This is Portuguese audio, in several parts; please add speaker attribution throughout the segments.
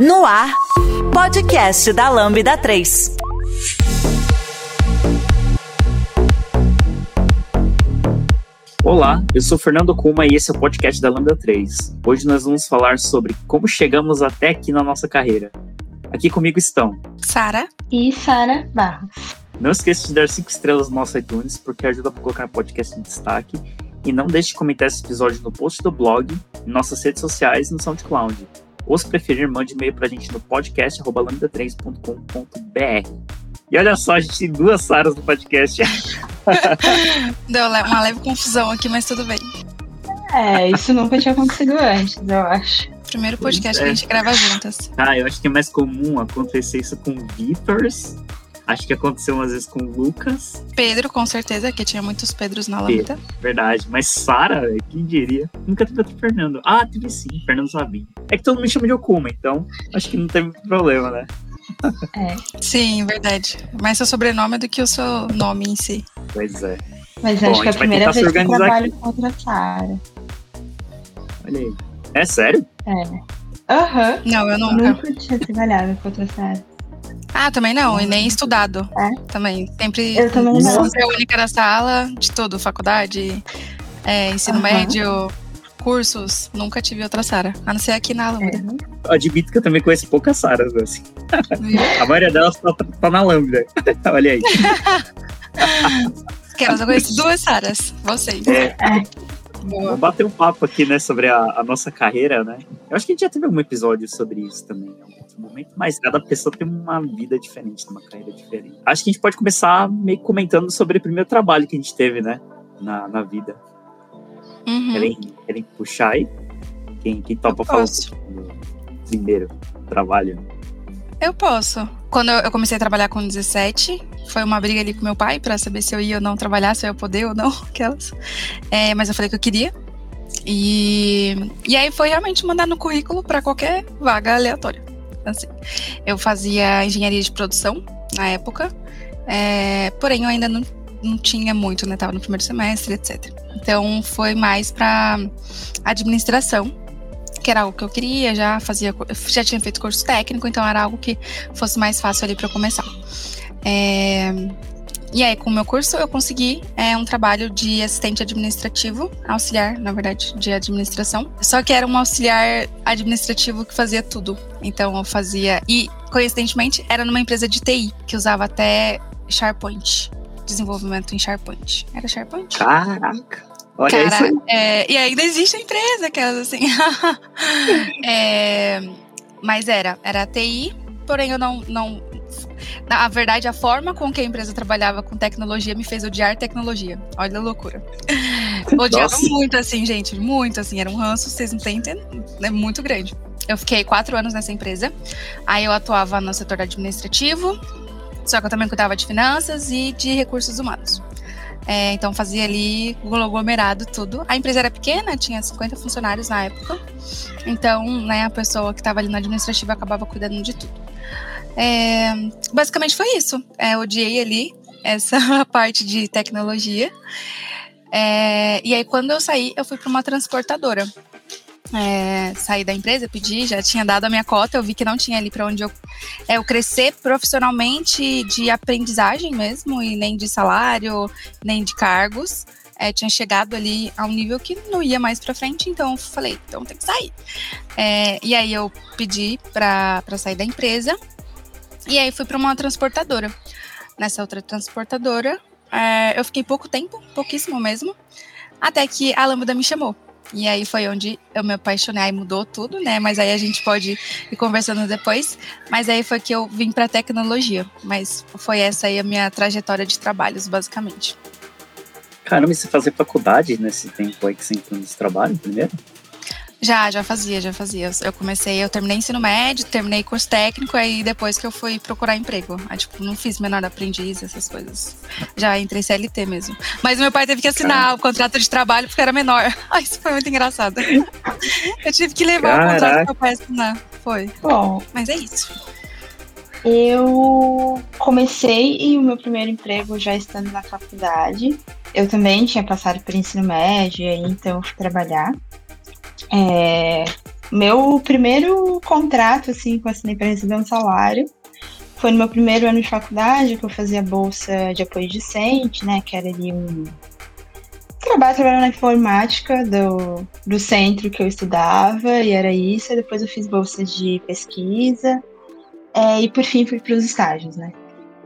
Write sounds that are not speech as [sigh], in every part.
Speaker 1: No ar, podcast da Lambda 3.
Speaker 2: Olá, eu sou Fernando Kuma e esse é o podcast da Lambda 3. Hoje nós vamos falar sobre como chegamos até aqui na nossa carreira. Aqui comigo estão
Speaker 3: Sara
Speaker 4: e Sara Barros.
Speaker 2: Não esqueça de dar 5 estrelas no nosso iTunes, porque ajuda a colocar o podcast em destaque. E não deixe de comentar esse episódio no post do blog, em nossas redes sociais e no SoundCloud. Ou se preferir, mande e-mail pra gente no podcast.lambda3.com.br. E olha só, a gente tem duas Saras no podcast. [laughs]
Speaker 3: Deu uma leve confusão aqui, mas tudo bem.
Speaker 4: É, isso nunca tinha acontecido antes, eu acho.
Speaker 3: Primeiro podcast é. que a gente grava juntas.
Speaker 2: Ah, eu acho que é mais comum acontecer isso com Vitors. Acho que aconteceu umas vezes com Lucas.
Speaker 3: Pedro, com certeza, que tinha muitos Pedros na lâmpada.
Speaker 2: Verdade. Mas Sara, quem diria? Nunca teve outro Fernando. Ah, teve sim, Fernando Zabim. É que todo mundo me chama de Okuma, então acho que não teve problema, né?
Speaker 3: É. Sim, verdade. Mais seu sobrenome é do que o seu nome em si.
Speaker 2: Pois é.
Speaker 4: Mas Bom, acho que é a primeira vez que eu trabalho aqui. contra a Sara.
Speaker 2: Olha aí. É sério?
Speaker 4: É. Aham.
Speaker 3: Uhum. Não, eu nunca.
Speaker 4: Nunca tinha trabalhado contra a Sara.
Speaker 3: Ah, também não, e nem estudado. É? Também. Sempre.
Speaker 4: Eu também não.
Speaker 3: Ser a única na sala, de tudo, faculdade, é, ensino uhum. médio, cursos, nunca tive outra Sara, a não ser aqui na Lambda.
Speaker 2: É. Admito que eu também conheço poucas Saras, assim. a maioria delas tá, tá na Lambda. [laughs] Olha aí. [laughs]
Speaker 3: Quero, eu conheço duas Saras, vocês.
Speaker 2: É. Vamos bater um papo aqui, né, sobre a, a, nossa carreira, né? Eu acho que a gente já teve algum episódio sobre isso também em algum outro momento, mas cada pessoa tem uma vida diferente, uma carreira diferente. Acho que a gente pode começar meio comentando sobre o primeiro trabalho que a gente teve, né, na, na vida.
Speaker 3: Uhum.
Speaker 2: Querem, querem puxar aí? Quem, quem topa falar primeiro trabalho?
Speaker 3: Eu posso. Quando eu comecei a trabalhar com 17, foi uma briga ali com meu pai para saber se eu ia ou não trabalhar, se eu ia poder ou não, [laughs] aquelas. É, mas eu falei que eu queria. E, e aí foi realmente mandar no currículo para qualquer vaga aleatória. Assim, eu fazia engenharia de produção na época, é, porém eu ainda não, não tinha muito, né? Tava no primeiro semestre, etc. Então foi mais para administração, que era algo que eu queria, já fazia, já tinha feito curso técnico, então era algo que fosse mais fácil ali para começar. É, e aí, com o meu curso, eu consegui é, um trabalho de assistente administrativo, auxiliar, na verdade, de administração. Só que era um auxiliar administrativo que fazia tudo. Então, eu fazia. E, coincidentemente, era numa empresa de TI, que usava até SharePoint desenvolvimento em SharePoint. Era SharePoint?
Speaker 2: Caraca! Olha
Speaker 3: Cara,
Speaker 2: isso aí.
Speaker 3: É, e ainda existe a empresa, aquelas assim. [laughs] é, mas era, era a TI, porém eu não, não. Na verdade, a forma com que a empresa trabalhava com tecnologia me fez odiar tecnologia. Olha a loucura. [laughs] Odiava Nossa. muito assim, gente. Muito assim. Era um ranço, vocês não têm. É muito grande. Eu fiquei quatro anos nessa empresa. Aí eu atuava no setor administrativo, só que eu também cuidava de finanças e de recursos humanos. É, então fazia ali o aglomerado tudo. A empresa era pequena, tinha 50 funcionários na época. Então, né, a pessoa que estava ali na administrativa acabava cuidando de tudo. É, basicamente foi isso. É, odiei ali essa [laughs] parte de tecnologia. É, e aí, quando eu saí, eu fui para uma transportadora é, da empresa, pedi, já tinha dado a minha cota, eu vi que não tinha ali para onde eu, é, eu crescer profissionalmente de aprendizagem mesmo, e nem de salário, nem de cargos. É, tinha chegado ali a um nível que não ia mais para frente, então eu falei, então tem que sair. É, e aí eu pedi para sair da empresa, e aí fui para uma transportadora. Nessa outra transportadora, é, eu fiquei pouco tempo, pouquíssimo mesmo, até que a Lambda me chamou. E aí foi onde eu me apaixonei, aí mudou tudo, né? Mas aí a gente pode ir conversando depois. Mas aí foi que eu vim para tecnologia. Mas foi essa aí a minha trajetória de trabalhos, basicamente.
Speaker 2: Caramba, e você fazer faculdade nesse tempo aí que você entrou nesse trabalho primeiro?
Speaker 3: Já, já fazia, já fazia. Eu comecei, eu terminei ensino médio, terminei curso técnico, aí depois que eu fui procurar emprego. Aí, tipo, não fiz menor aprendiz, essas coisas. Já entrei CLT mesmo. Mas meu pai teve que assinar Caraca. o contrato de trabalho porque era menor. [laughs] Ai, isso foi muito engraçado. Eu tive que levar Caraca. o contrato pro meu pai assinar. Foi.
Speaker 4: Bom.
Speaker 3: Mas é isso.
Speaker 4: Eu comecei e o meu primeiro emprego já estando na faculdade. Eu também tinha passado por ensino médio, então eu fui trabalhar. É, meu primeiro contrato, assim, eu assinei para receber um salário, foi no meu primeiro ano de faculdade, que eu fazia bolsa de apoio discente, né? Que era ali um trabalho trabalhando na informática do, do centro que eu estudava, e era isso. E depois eu fiz bolsas de pesquisa, é, e por fim fui para os estágios, né?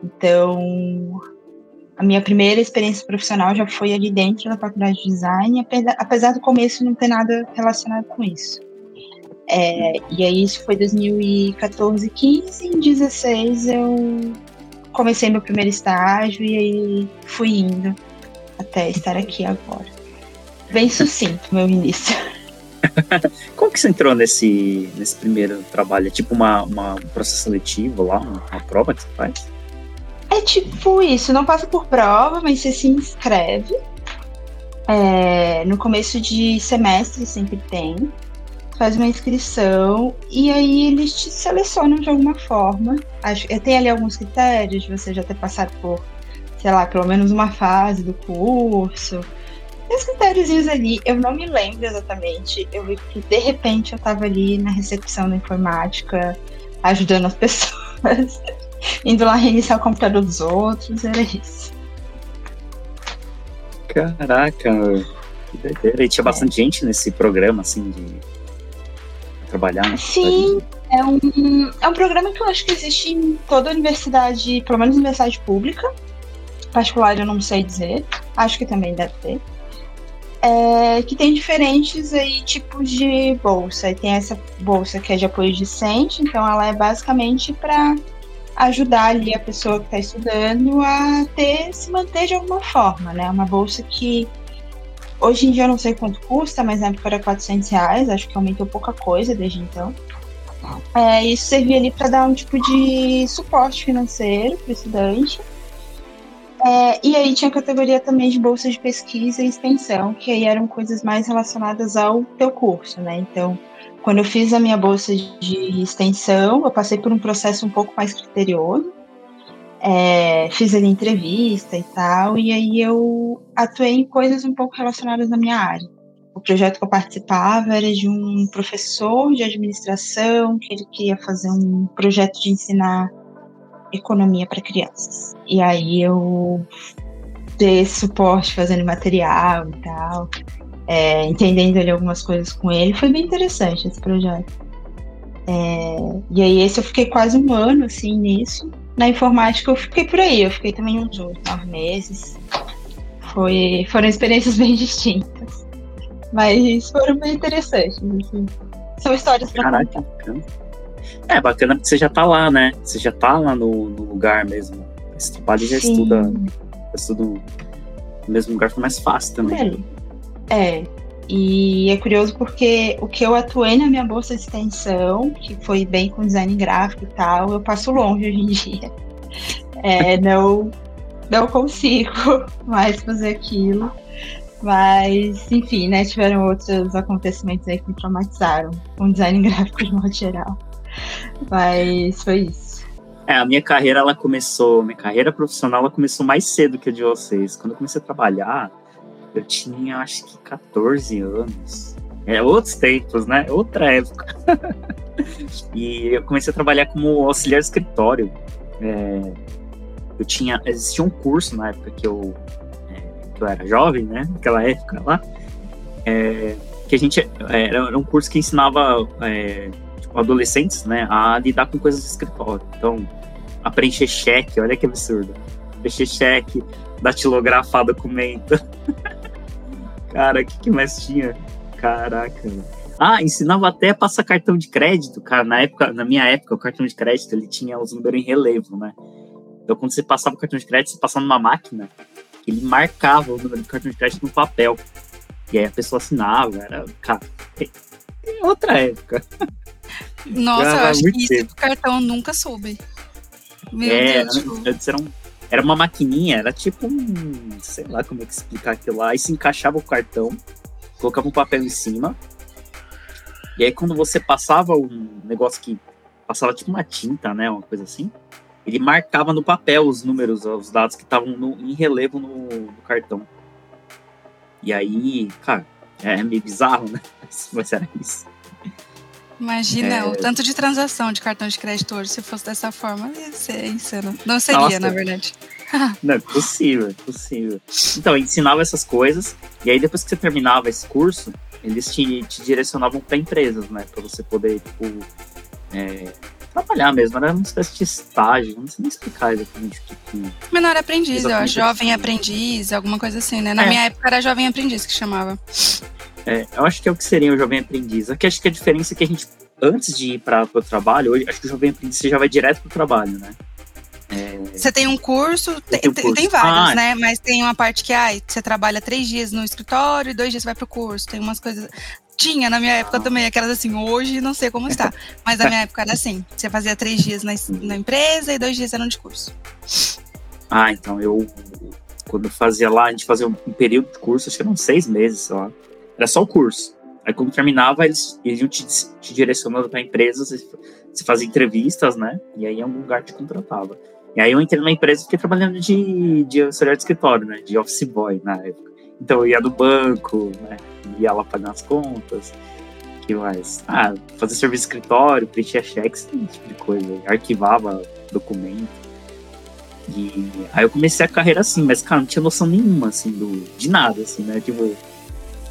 Speaker 4: Então, a minha primeira experiência profissional já foi ali dentro da faculdade de design, apesar do começo não ter nada relacionado com isso. É, e aí isso foi 2014, 15, em 16 eu comecei meu primeiro estágio e aí fui indo até estar aqui agora. Bem sucinto meu início. [laughs]
Speaker 2: Como que você entrou nesse, nesse primeiro trabalho? É tipo uma, uma, um processo seletivo lá, uma prova que você faz?
Speaker 4: É tipo isso, não passa por prova, mas você se inscreve. É, no começo de semestre sempre tem faz uma inscrição e aí eles te selecionam de alguma forma. Acho, tem ali alguns critérios de você já ter passado por, sei lá, pelo menos uma fase do curso. Tem os critérios ali, eu não me lembro exatamente. Eu vi que de repente eu tava ali na recepção da informática, ajudando as [laughs] pessoas, indo lá reiniciar o computador dos outros, era isso.
Speaker 2: Caraca, que doideira. E tinha é. bastante gente nesse programa, assim, de trabalhar? Né?
Speaker 4: Sim, é um, é um programa que eu acho que existe em toda a universidade, pelo menos universidade pública. Particular eu não sei dizer, acho que também deve ter. É, que tem diferentes aí tipos de bolsa. E tem essa bolsa que é de apoio discente, então ela é basicamente para ajudar ali a pessoa que está estudando a ter se manter de alguma forma, né? Uma bolsa que Hoje em dia eu não sei quanto custa, mas na época era 400 reais, acho que aumentou pouca coisa desde então. É, isso servia ali para dar um tipo de suporte financeiro para o estudante. É, e aí tinha a categoria também de bolsa de pesquisa e extensão, que aí eram coisas mais relacionadas ao teu curso, né? Então, quando eu fiz a minha bolsa de extensão, eu passei por um processo um pouco mais criterioso, é, fiz ali entrevista e tal, e aí eu atuei em coisas um pouco relacionadas à minha área. O projeto que eu participava era de um professor de administração que ele queria fazer um projeto de ensinar economia para crianças. E aí eu dei suporte fazendo material e tal, é, entendendo ali algumas coisas com ele. Foi bem interessante esse projeto. É, e aí esse eu fiquei quase um ano assim nisso. Na informática eu fiquei por aí, eu fiquei também uns nove meses. Foi, foram experiências [laughs] bem distintas. Mas foram bem interessantes. Assim. São histórias pra Caraca, contar.
Speaker 2: É bacana porque você já tá lá, né? Você já tá lá no, no lugar mesmo. Esse trabalho já Sim. estuda, já estuda no mesmo lugar, foi mais fácil também.
Speaker 4: É. é. E é curioso porque o que eu atuei na minha bolsa de extensão, que foi bem com design gráfico e tal, eu passo longe hoje em dia. É, não, não consigo [laughs] mais fazer aquilo. Mas, enfim, né, tiveram outros acontecimentos aí que me traumatizaram com design gráfico de modo geral. Mas foi isso.
Speaker 2: É, a minha carreira, ela começou, minha carreira profissional, ela começou mais cedo que a de vocês. Quando eu comecei a trabalhar, eu tinha acho que 14 anos. É outros tempos, né? Outra época. [laughs] e eu comecei a trabalhar como auxiliar de escritório. É, eu tinha. Existia um curso na época que eu, é, que eu era jovem, né? Naquela época lá. É, que a gente. É, era um curso que ensinava é, tipo, adolescentes, né? A lidar com coisas de escritório. Então, a preencher cheque, olha que absurdo. Preencher cheque, datilografar documento. [laughs] Cara, o que, que mais tinha? Caraca. Ah, ensinava até a passar cartão de crédito, cara. Na época, na minha época, o cartão de crédito ele tinha os números em relevo, né? Então, quando você passava o cartão de crédito, você passava numa máquina, ele marcava o número do cartão de crédito no papel. E aí a pessoa assinava, era, cara, outra época.
Speaker 3: Nossa, eu acho que isso tempo. do cartão nunca soube.
Speaker 2: Meu é, Deus. Antes era um era uma maquininha, era tipo um. Sei lá como é que explicar aquilo lá. Aí se encaixava o cartão, colocava um papel em cima. E aí quando você passava um negócio que passava tipo uma tinta, né? Uma coisa assim. Ele marcava no papel os números, os dados que estavam em relevo no, no, cartão. E aí, cara, é meio bizarro, né? [laughs] Mas era isso.
Speaker 3: Imagina, é... o tanto de transação de cartão de crédito hoje, se fosse dessa forma, ia ser insano. Não seria, Nossa. na verdade. [laughs]
Speaker 2: Não, é possível, é possível. Então, ensinava essas coisas, e aí depois que você terminava esse curso, eles te, te direcionavam para empresas, né? Para você poder, tipo, é, trabalhar mesmo. Era uma espécie de estágio, não sei nem explicar exatamente o que. que
Speaker 3: Menor aprendiz, acho. Jovem aprendiz, alguma coisa assim, né? Na é. minha época era jovem aprendiz que chamava.
Speaker 2: É, eu acho que é o que seria o jovem aprendiz. Aqui acho que a diferença é que a gente, antes de ir para o trabalho, hoje, acho que o jovem aprendiz você já vai direto para o trabalho, né?
Speaker 3: É... Você tem um curso, tem, um curso. tem vários, ah, né? Mas tem uma parte que ah, você trabalha três dias no escritório e dois dias vai para o curso. Tem umas coisas. Tinha na minha época também, aquelas assim, hoje não sei como está. Mas na minha época era assim: você fazia três dias na, na empresa e dois dias eram de curso.
Speaker 2: Ah, então eu. Quando eu fazia lá, a gente fazia um, período de curso, acho que eram seis meses, sei lá. Era só o curso. Aí quando terminava, eles, eles iam te, te direcionando para empresas, você fazia entrevistas, né? E aí algum lugar te contratava. E aí eu entrei numa empresa e fiquei trabalhando de, de auxiliar de escritório, né? De office boy na época. Então eu ia do banco, né? Ia lá pagar as contas. que mais? Ah, fazer serviço de escritório, preencher cheques, esse tipo de coisa. Arquivava documento. E aí eu comecei a carreira assim, mas, cara, não tinha noção nenhuma, assim, do, de nada, assim, né? Tipo,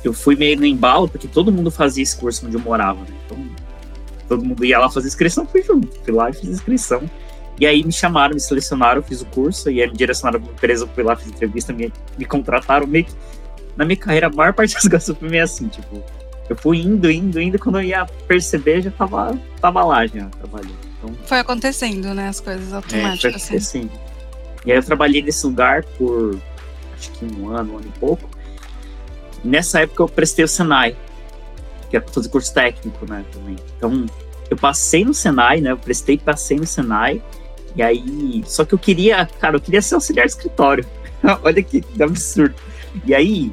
Speaker 2: eu fui meio no embalo, porque todo mundo fazia esse curso onde eu morava, né? Então, todo mundo ia lá fazer inscrição, fui junto. Fui lá e fiz inscrição. E aí me chamaram, me selecionaram, fiz o curso, e aí me direcionaram para uma empresa, fui lá, fiz entrevista, me, me contrataram meio que. Na minha carreira, a maior [laughs] parte das coisas foi meio assim, tipo, eu fui indo, indo, indo, quando eu ia perceber, já tava, tava lá já, trabalhando. Então,
Speaker 3: foi acontecendo, né, as coisas automáticas. É, foi assim.
Speaker 2: E aí eu trabalhei nesse lugar por acho que um ano, um ano e pouco. Nessa época eu prestei o Senai, que é para fazer curso técnico, né, também. Então, eu passei no Senai, né, eu prestei, passei no Senai, e aí, só que eu queria, cara, eu queria ser auxiliar de escritório. [laughs] Olha que absurdo. E aí,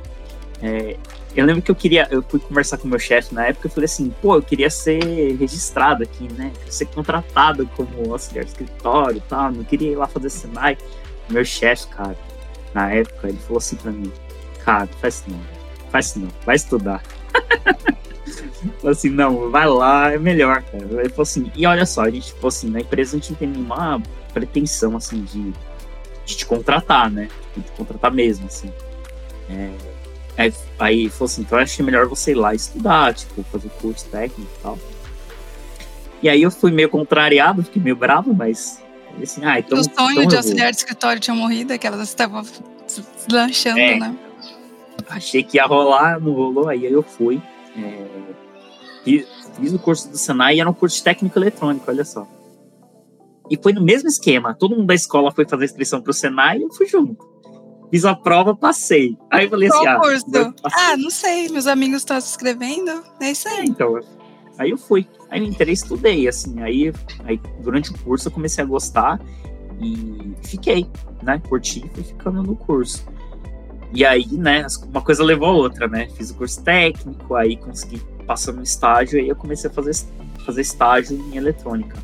Speaker 2: é, eu lembro que eu queria, eu fui conversar com o meu chefe na época, eu falei assim, pô, eu queria ser registrado aqui, né, ser contratado como auxiliar de escritório e tal, não queria ir lá fazer Senai. Meu chefe, cara, na época, ele falou assim pra mim, cara, faz não, faz não, vai estudar. falou [laughs] assim, não, vai lá, é melhor, cara. Ele falou assim, e olha só, a gente, tipo assim, na empresa a gente não tem nenhuma pretensão, assim, de, de te contratar, né? De te contratar mesmo, assim. É, aí, aí falou assim, então eu que é melhor você ir lá estudar, tipo, fazer curso técnico e tal. E aí eu fui meio contrariado, fiquei meio bravo, mas assim, ah, então.
Speaker 3: O sonho
Speaker 2: então
Speaker 3: de auxiliar de escritório tinha morrido, aquelas estavam lanchando, é, né?
Speaker 2: Achei que ia rolar, não rolou, aí eu fui. É, fiz, fiz o curso do Senai e era um curso de técnico eletrônico, olha só. E foi no mesmo esquema. Todo mundo da escola foi fazer inscrição para o Senai e eu fui junto. Fiz a prova, passei. Aí eu falei
Speaker 3: Qual
Speaker 2: assim:
Speaker 3: curso? Ah, ah, não sei, meus amigos estão se inscrevendo. É isso aí.
Speaker 2: Então, aí eu fui. Aí eu entrei estudei, assim. Aí, aí durante o curso eu comecei a gostar e fiquei, né? Curti e fui ficando no curso. E aí, né, uma coisa levou a outra, né? Fiz o curso técnico, aí consegui passar no estágio, e aí eu comecei a fazer, fazer estágio em eletrônica.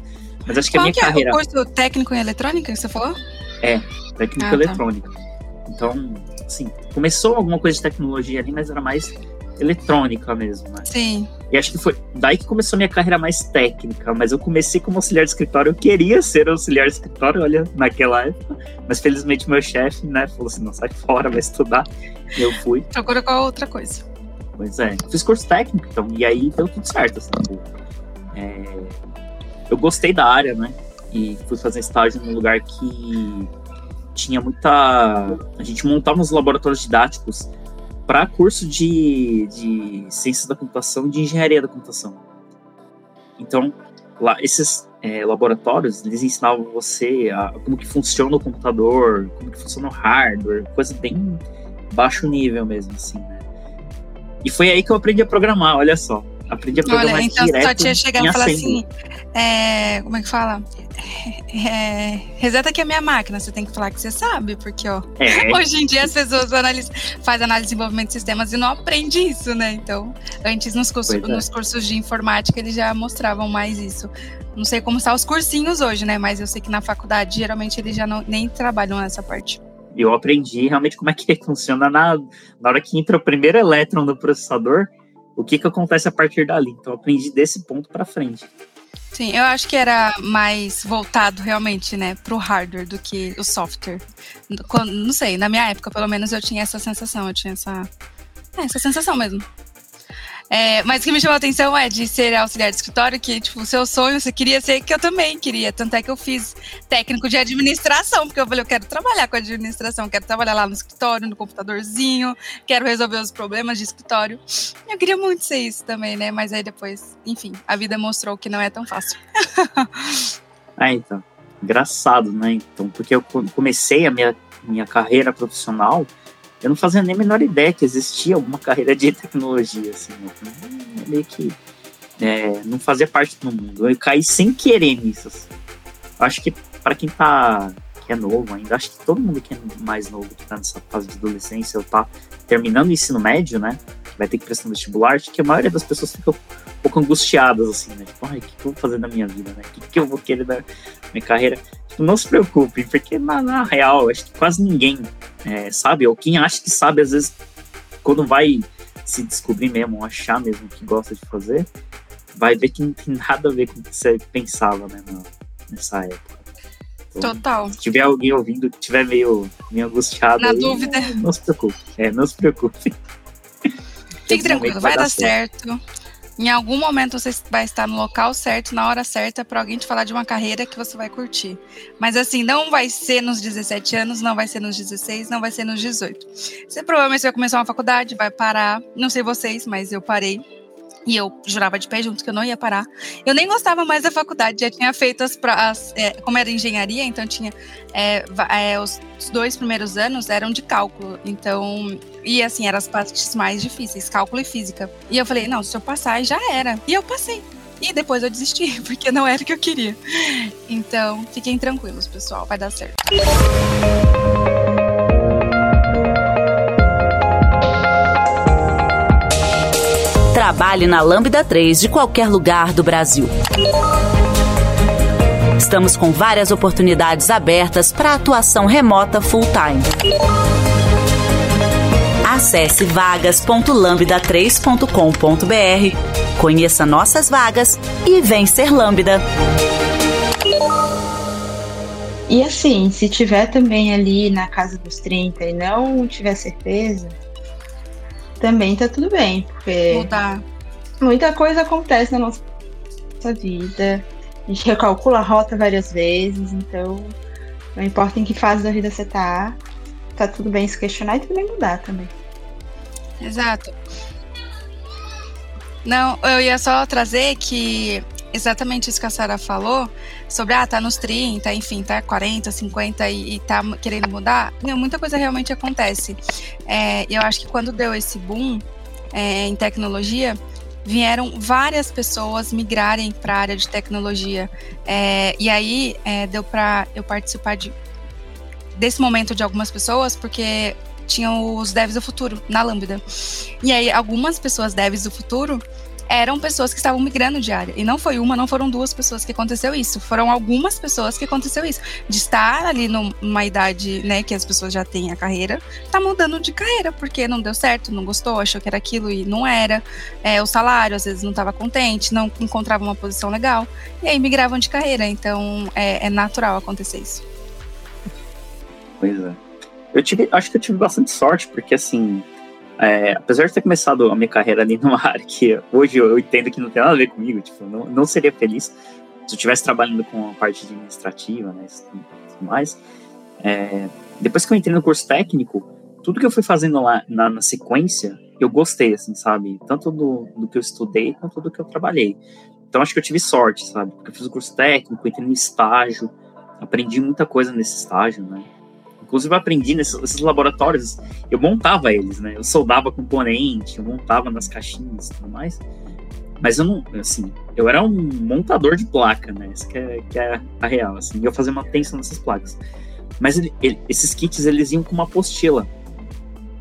Speaker 2: Mas acho que
Speaker 3: Qual
Speaker 2: a minha
Speaker 3: que
Speaker 2: carreira.
Speaker 3: É o curso técnico em eletrônica que você falou?
Speaker 2: É, técnico ah, tá. eletrônica. Tá. Então, assim, começou alguma coisa de tecnologia ali, mas era mais eletrônica mesmo, né?
Speaker 3: Sim.
Speaker 2: E acho que foi daí que começou a minha carreira mais técnica, mas eu comecei como auxiliar de escritório, eu queria ser auxiliar de escritório, olha, naquela época, mas felizmente meu chefe, né, falou assim, não, sai fora, vai estudar, e eu fui.
Speaker 3: Procura qual outra coisa.
Speaker 2: Pois é, fiz curso técnico, então, e aí deu tudo certo, assim, tipo, é, eu gostei da área, né, e fui fazer estágio num lugar que tinha muita, a gente montava uns laboratórios didáticos para curso de, de ciências da computação e de engenharia da computação. Então, lá, esses é, laboratórios, eles ensinavam você a, como que funciona o computador, como que funciona o hardware, coisa bem baixo nível mesmo, assim, né? E foi aí que eu aprendi a programar, olha só. Aprendi a programar
Speaker 3: Olha, então
Speaker 2: direto
Speaker 3: só tinha chegar e falar assim, é, como é que fala? É, reseta aqui a minha máquina, você tem que falar que você sabe, porque ó, é. [laughs] hoje em dia as pessoas analisam, fazem análise de desenvolvimento de sistemas e não aprende isso, né? Então, antes nos cursos, é. nos cursos de informática eles já mostravam mais isso. Não sei como estão os cursinhos hoje, né? Mas eu sei que na faculdade geralmente eles já não, nem trabalham nessa parte.
Speaker 2: Eu aprendi realmente como é que [laughs] funciona na, na hora que entra o primeiro elétron do processador o que que acontece a partir dali. Então eu aprendi desse ponto para frente.
Speaker 3: Sim, eu acho que era mais voltado realmente, né, pro hardware do que o software. Não sei, na minha época, pelo menos, eu tinha essa sensação, eu tinha essa, é, essa sensação mesmo. É, mas o que me chamou a atenção é de ser auxiliar de escritório, que, tipo, o seu sonho, você queria ser, que eu também queria. Tanto é que eu fiz técnico de administração, porque eu falei, eu quero trabalhar com administração, quero trabalhar lá no escritório, no computadorzinho, quero resolver os problemas de escritório. Eu queria muito ser isso também, né? Mas aí depois, enfim, a vida mostrou que não é tão fácil.
Speaker 2: é, [laughs] então. Engraçado, né? Então, porque eu comecei a minha, minha carreira profissional eu não fazia nem a menor ideia que existia alguma carreira de tecnologia, assim, né? meio que é, não fazia parte do mundo. Eu caí sem querer nisso. Assim. Acho que para quem tá que é novo ainda, acho que todo mundo que é mais novo que tá nessa fase de adolescência ou tá terminando o ensino médio, né? Vai ter que prestar um vestibular, acho que a maioria das pessoas fica um pouco angustiadas, assim, né? Tipo, ai, o que, eu vou fazer na minha vida, né? O que, que eu vou querer da minha carreira? Tipo, não se preocupe, porque na, na real, acho que quase ninguém é, sabe, ou quem acha que sabe, às vezes, quando vai se descobrir mesmo, achar mesmo que gosta de fazer, vai ver que não tem nada a ver com o que você pensava, né, nessa época.
Speaker 3: Total.
Speaker 2: Se tiver alguém ouvindo que tiver meio, meio angustiado,
Speaker 3: na
Speaker 2: aí,
Speaker 3: dúvida,
Speaker 2: não, não, se preocupe. É, não se preocupe.
Speaker 3: Fique tranquilo, vai, vai dar certo. certo. Em algum momento você vai estar no local certo, na hora certa, para alguém te falar de uma carreira que você vai curtir. Mas assim, não vai ser nos 17 anos, não vai ser nos 16, não vai ser nos 18. Você provavelmente vai começar uma faculdade, vai parar. Não sei vocês, mas eu parei e eu jurava de pé junto que eu não ia parar. Eu nem gostava mais da faculdade, já tinha feito as, as é, como era engenharia, então tinha é, é, os dois primeiros anos eram de cálculo, então e assim eram as partes mais difíceis, cálculo e física. E eu falei, não, se eu passar já era. E eu passei. E depois eu desisti, [laughs] porque não era o que eu queria. Então, fiquem tranquilos, pessoal, vai dar certo.
Speaker 1: Trabalhe na Lambda 3 de qualquer lugar do Brasil. Estamos com várias oportunidades abertas para atuação remota full-time. Acesse vagas.lambda3.com.br, conheça nossas vagas e vem ser Lambda.
Speaker 4: E assim, se tiver também ali na casa dos 30 e não tiver certeza, também tá tudo bem, porque
Speaker 3: Mudar.
Speaker 4: muita coisa acontece na nossa vida. A gente recalcula a rota várias vezes, então não importa em que fase da vida você tá, tá tudo bem se questionar e também mudar também.
Speaker 3: Exato. Não, eu ia só trazer que exatamente isso que a Sara falou, sobre, ah, tá nos 30, enfim, tá 40, 50 e, e tá querendo mudar, não, muita coisa realmente acontece. É, eu acho que quando deu esse boom é, em tecnologia, vieram várias pessoas migrarem para a área de tecnologia. É, e aí é, deu para eu participar de, desse momento de algumas pessoas, porque tinham os devs do futuro na Lambda. E aí algumas pessoas devs do futuro eram pessoas que estavam migrando de área. E não foi uma, não foram duas pessoas que aconteceu isso. Foram algumas pessoas que aconteceu isso. De estar ali numa idade, né, que as pessoas já têm a carreira, tá mudando de carreira, porque não deu certo, não gostou, achou que era aquilo e não era. É, o salário, às vezes, não estava contente, não encontrava uma posição legal. E aí migravam de carreira. Então é, é natural acontecer isso.
Speaker 2: Pois é. Eu tive, acho que eu tive bastante sorte, porque assim, é, apesar de ter começado a minha carreira ali numa [laughs] área que hoje eu entendo que não tem nada a ver comigo, tipo, não, não seria feliz se eu estivesse trabalhando com a parte administrativa, né, tudo mais. É, depois que eu entrei no curso técnico, tudo que eu fui fazendo lá na, na, sequência, eu gostei, assim, sabe? Tanto do, do que eu estudei, quanto do que eu trabalhei. Então, acho que eu tive sorte, sabe? Porque eu fiz o curso técnico, entrei no estágio, aprendi muita coisa nesse estágio, né? Inclusive, eu aprendi nesses, nesses, laboratórios, eu montava eles, né? Eu soldava componente, eu montava nas caixinhas e tudo mais. Mas eu não, assim, eu era um montador de placa, né? Isso que é, que é a real, assim. Eu fazia manutenção nessas placas. Mas ele, ele, esses kits, eles iam com uma apostila.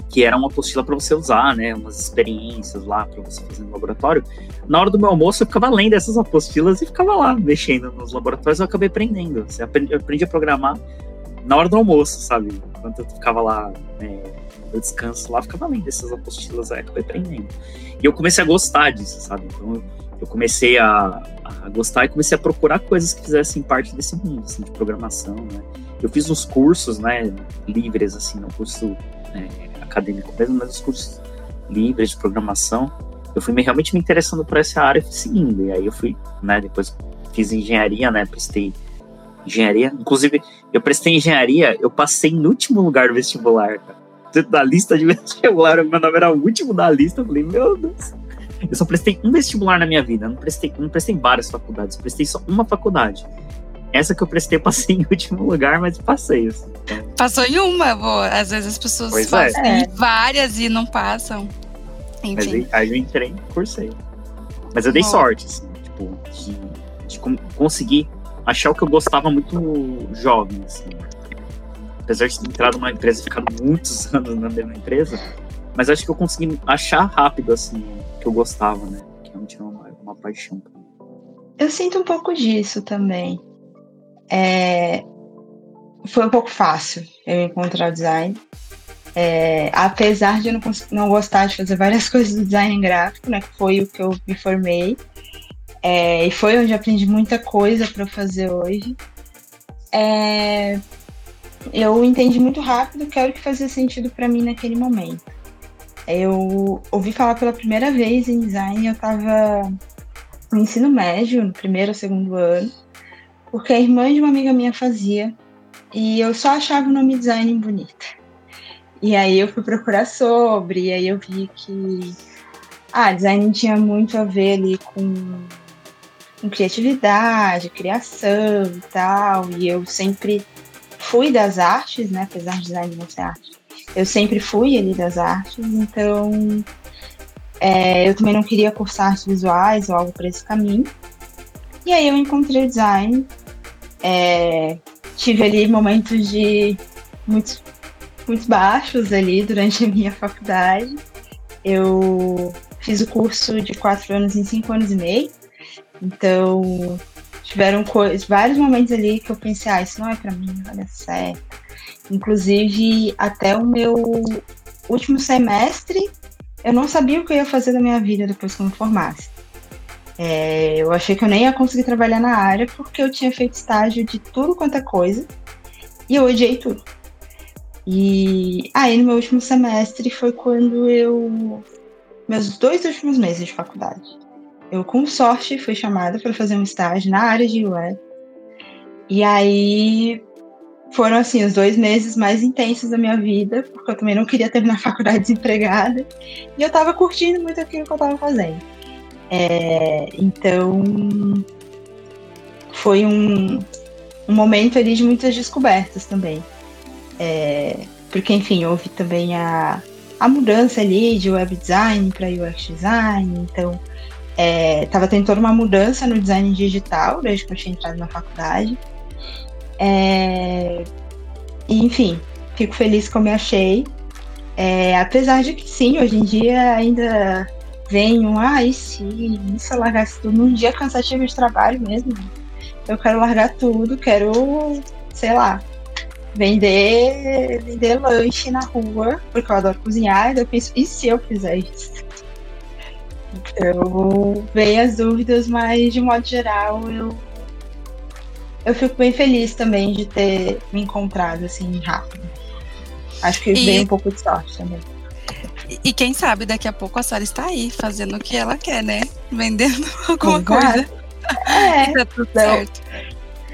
Speaker 2: Que era uma apostila para você usar, né? Umas experiências lá para você fazer no laboratório. Na hora do meu almoço, eu ficava lendo essas apostilas e ficava lá, mexendo nos laboratórios. Eu acabei aprendendo. Eu aprendi, a programar na hora do almoço, sabe? Enquanto eu ficava lá é, meu descanso lá, ficava lendo essas apostilas, aí acabei aprendendo. E eu comecei a gostar disso, sabe? Então eu comecei a, a gostar e comecei a procurar coisas que fizessem parte desse mundo, assim, de programação, né? Eu fiz uns cursos, né, livres, assim, não curso é, acadêmico mesmo, mas os cursos livres de programação. Eu fui me, realmente me interessando por essa área seguindo. E aí eu fui, né, depois fiz engenharia, né, prestei engenharia. Inclusive, eu prestei engenharia, eu passei no último lugar do vestibular, cara. Da lista de [laughs] vestibular, meu nome era o último da lista. Eu falei, meu Deus. Eu só prestei um vestibular na minha vida, não prestei, não prestei várias faculdades, prestei só uma faculdade. Essa que eu prestei, passei em [laughs] último lugar, mas passei. Assim,
Speaker 3: então. Passou em uma, boa. Às vezes as pessoas pois é. fazem é. várias e não passam. Enfim.
Speaker 2: Mas aí eu entrei e cursei. Mas eu dei sorte, assim, tipo, de, de conseguir achar o que eu gostava muito jovem, assim. Apesar de ter entrado numa empresa e ficado muitos [laughs] anos na mesma empresa, mas acho que eu consegui achar rápido, assim, que eu gostava, né? Que realmente era uma, uma paixão.
Speaker 4: Eu sinto um pouco disso também. É... Foi um pouco fácil eu encontrar o design. É... apesar de eu não, não gostar de fazer várias [laughs] coisas do design gráfico, né? Que foi o que eu me formei. É, e foi onde aprendi muita coisa para fazer hoje. É, eu entendi muito rápido que era o que fazia sentido para mim naquele momento. Eu ouvi falar pela primeira vez em design, eu estava no ensino médio, no primeiro ou segundo ano, porque a irmã de uma amiga minha fazia e eu só achava o nome design bonito. E aí eu fui procurar sobre, e aí eu vi que ah, design tinha muito a ver ali com com criatividade, criação e tal. E eu sempre fui das artes, né? Apesar de design não ser arte. Eu sempre fui ali das artes, então é, eu também não queria cursar artes visuais ou algo para esse caminho. E aí eu encontrei o design, é, tive ali momentos de muitos, muitos baixos ali durante a minha faculdade. Eu fiz o curso de quatro anos em cinco anos e meio. Então, tiveram vários momentos ali que eu pensei, ah, isso não é para mim, não certo. Inclusive, até o meu último semestre, eu não sabia o que eu ia fazer da minha vida depois que eu me formasse. É, eu achei que eu nem ia conseguir trabalhar na área porque eu tinha feito estágio de tudo quanto é coisa e eu odiei tudo. E aí, no meu último semestre, foi quando eu. Meus dois últimos meses de faculdade. Eu, com sorte, fui chamada para fazer um estágio na área de UX. E aí foram assim os dois meses mais intensos da minha vida, porque eu também não queria terminar a faculdade [laughs] desempregada. E eu estava curtindo muito aquilo que eu estava fazendo. É, então foi um, um momento ali de muitas descobertas também. É, porque, enfim, houve também a, a mudança ali de web design para UX design, então estava é, tendo toda uma mudança no design digital desde que eu tinha entrado na faculdade. É, enfim, fico feliz como eu achei. É, apesar de que sim, hoje em dia ainda vem um, ah, e se isso eu largasse tudo num dia cansativo de trabalho mesmo. Eu quero largar tudo, quero, sei lá, vender, vender lanche na rua, porque eu adoro cozinhar, e eu penso, e se eu fizer isso? Eu veio as dúvidas, mas de modo geral eu eu fico bem feliz também de ter me encontrado assim rápido. Acho que e... veio um pouco de sorte também.
Speaker 3: E quem sabe daqui a pouco a Sara está aí fazendo o que ela quer, né? Vendendo [laughs] alguma Exato. coisa.
Speaker 4: É, tá tudo não, certo.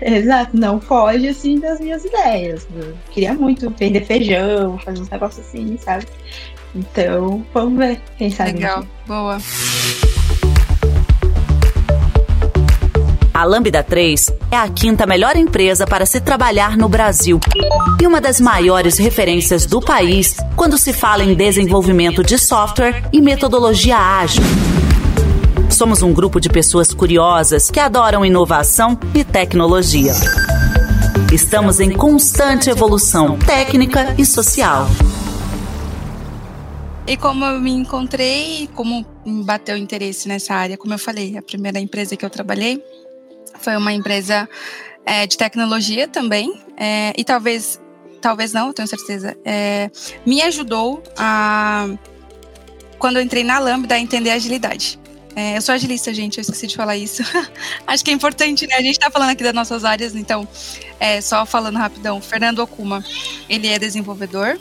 Speaker 4: [laughs] Exato, não foge assim das minhas ideias. Eu queria muito vender feijão, fazer uns negócios assim, sabe? Então, vamos ver, quem sabe.
Speaker 3: Legal, boa.
Speaker 1: A Lambda 3 é a quinta melhor empresa para se trabalhar no Brasil e uma das maiores referências do país quando se fala em desenvolvimento de software e metodologia ágil. Somos um grupo de pessoas curiosas que adoram inovação e tecnologia. Estamos em constante evolução técnica e social.
Speaker 3: E como eu me encontrei, como me bateu interesse nessa área, como eu falei, a primeira empresa que eu trabalhei foi uma empresa é, de tecnologia também, é, e talvez talvez não, tenho certeza, é, me ajudou a, quando eu entrei na Lambda, a entender a agilidade. É, eu sou agilista, gente, eu esqueci de falar isso. [laughs] Acho que é importante, né? A gente tá falando aqui das nossas áreas, então, é, só falando rapidão. Fernando Okuma, ele é desenvolvedor.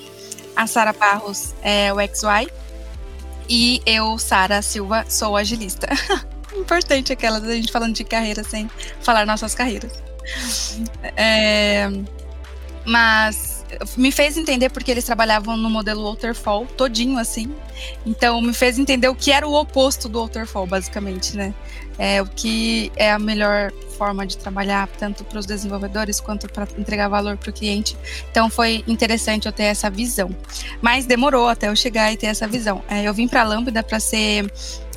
Speaker 3: A Sara Barros é o XY. E eu, Sara Silva, sou agilista. [laughs] Importante aquela da gente falando de carreira sem falar nossas carreiras. É, mas me fez entender porque eles trabalhavam no modelo waterfall todinho assim. Então me fez entender o que era o oposto do waterfall, basicamente, né? É o que é a melhor forma de trabalhar tanto para os desenvolvedores quanto para entregar valor para o cliente. Então foi interessante eu ter essa visão. Mas demorou até eu chegar e ter essa visão. É, eu vim para a Lambda para ser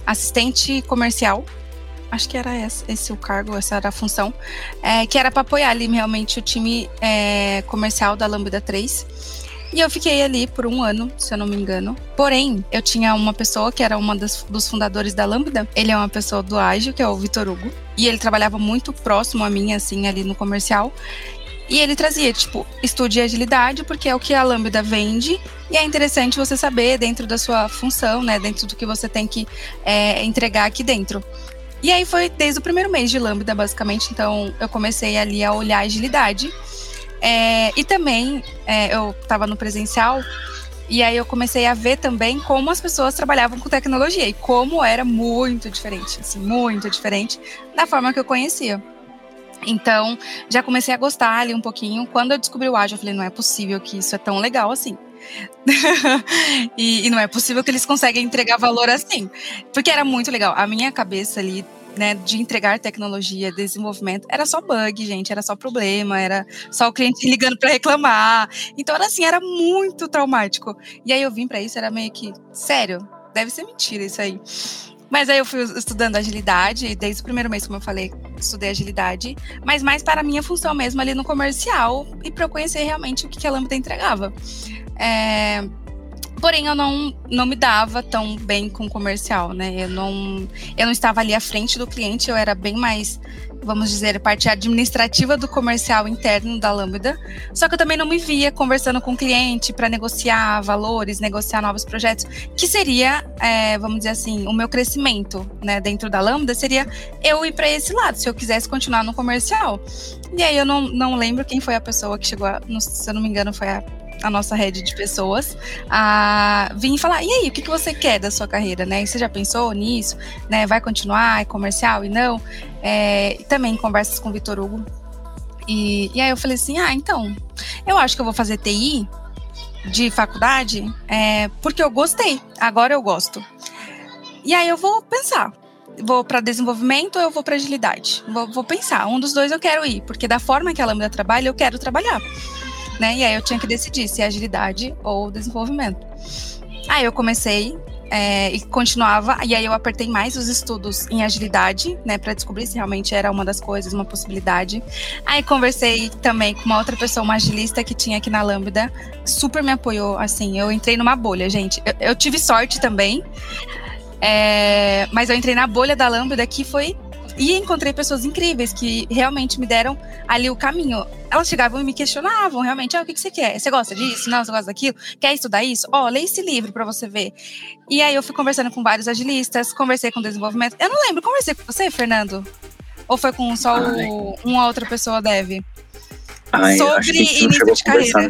Speaker 3: assistente comercial acho que era esse, esse o cargo, essa era a função, é, que era para apoiar ali realmente o time é, comercial da Lambda 3. E eu fiquei ali por um ano, se eu não me engano. Porém, eu tinha uma pessoa que era uma das, dos fundadores da Lambda. Ele é uma pessoa do Ágil, que é o Vitor Hugo. E ele trabalhava muito próximo a mim, assim, ali no comercial. E ele trazia, tipo, estude agilidade, porque é o que a Lambda vende. E é interessante você saber dentro da sua função, né? Dentro do que você tem que é, entregar aqui dentro. E aí foi desde o primeiro mês de Lambda, basicamente. Então eu comecei ali a olhar a agilidade. É, e também é, eu estava no presencial e aí eu comecei a ver também como as pessoas trabalhavam com tecnologia e como era muito diferente, assim, muito diferente da forma que eu conhecia. Então, já comecei a gostar ali um pouquinho. Quando eu descobri o ágil, eu falei, não é possível que isso é tão legal assim. [laughs] e, e, não é possível que eles conseguem entregar valor assim. Porque era muito legal. A minha cabeça ali, né, de entregar tecnologia, desenvolvimento, era só bug, gente, era só problema, era só o cliente [laughs] ligando para reclamar. Então era assim, era muito traumático. E aí eu vim para isso, era meio que, sério, deve ser mentira isso aí. Mas aí eu fui estudando agilidade, desde o primeiro mês, como eu falei, estudei agilidade, mas mais para a minha função mesmo ali no comercial e para eu conhecer realmente o que a Lambda entregava. É, porém, eu não, não me dava tão bem com o comercial, né? Eu não, eu não estava ali à frente do cliente, eu era bem mais, vamos dizer, parte administrativa do comercial interno da Lambda. Só que eu também não me via conversando com o cliente para negociar valores, negociar novos projetos, que seria, é, vamos dizer assim, o meu crescimento, né, dentro da Lambda seria eu ir para esse lado, se eu quisesse continuar no comercial. E aí eu não, não lembro quem foi a pessoa que chegou, a, se eu não me engano, foi a a nossa rede de pessoas, a vir falar, e aí, o que, que você quer da sua carreira, né? Você já pensou nisso, né? Vai continuar, é comercial e não? É, também conversas com o Vitor Hugo. E, e aí eu falei assim, ah, então, eu acho que eu vou fazer TI de faculdade é, porque eu gostei, agora eu gosto. E aí eu vou pensar, vou para desenvolvimento ou eu vou para agilidade? Vou, vou, pensar, um dos dois eu quero ir, porque da forma que a Lambda trabalha, eu quero trabalhar né? E aí eu tinha que decidir se é agilidade ou desenvolvimento. Aí eu comecei é, e continuava, e aí eu apertei mais os estudos em agilidade, né, para descobrir se realmente era uma das coisas, uma possibilidade. Aí conversei também com uma outra pessoa, uma agilista que tinha aqui na Lambda, super me apoiou, assim, eu entrei numa bolha, gente. Eu, eu tive sorte também, é, mas eu entrei na bolha da Lambda que foi e encontrei pessoas incríveis que realmente me deram ali o caminho. Elas chegavam e me questionavam realmente: ah, o que, que você quer? Você gosta disso? Não, você gosta daquilo? Quer estudar isso? Ó, oh, lê esse livro para você ver. E aí eu fui conversando com vários agilistas, conversei com desenvolvimento. Eu não lembro, conversei com você, Fernando? Ou foi com só o, uma outra pessoa deve?
Speaker 2: Ai,
Speaker 3: Sobre início de carreira.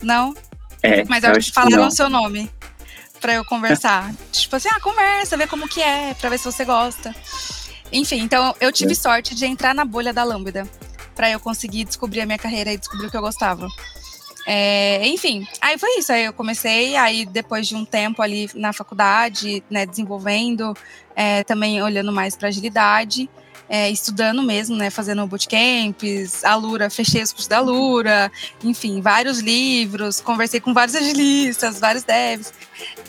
Speaker 3: Não?
Speaker 2: É,
Speaker 3: Mas eu, acho que falaram o seu nome para eu conversar. [laughs] tipo assim, ah, conversa, vê como que é, para ver se você gosta. Enfim, então eu tive é. sorte de entrar na bolha da Lambda para eu conseguir descobrir a minha carreira e descobrir o que eu gostava. É, enfim, aí foi isso. Aí eu comecei, aí depois de um tempo ali na faculdade, né, desenvolvendo, é, também olhando mais para agilidade, é, estudando mesmo, né, fazendo bootcamps, a Lura, fechei os cursos da Lura, enfim, vários livros, conversei com vários [laughs] agilistas, vários devs.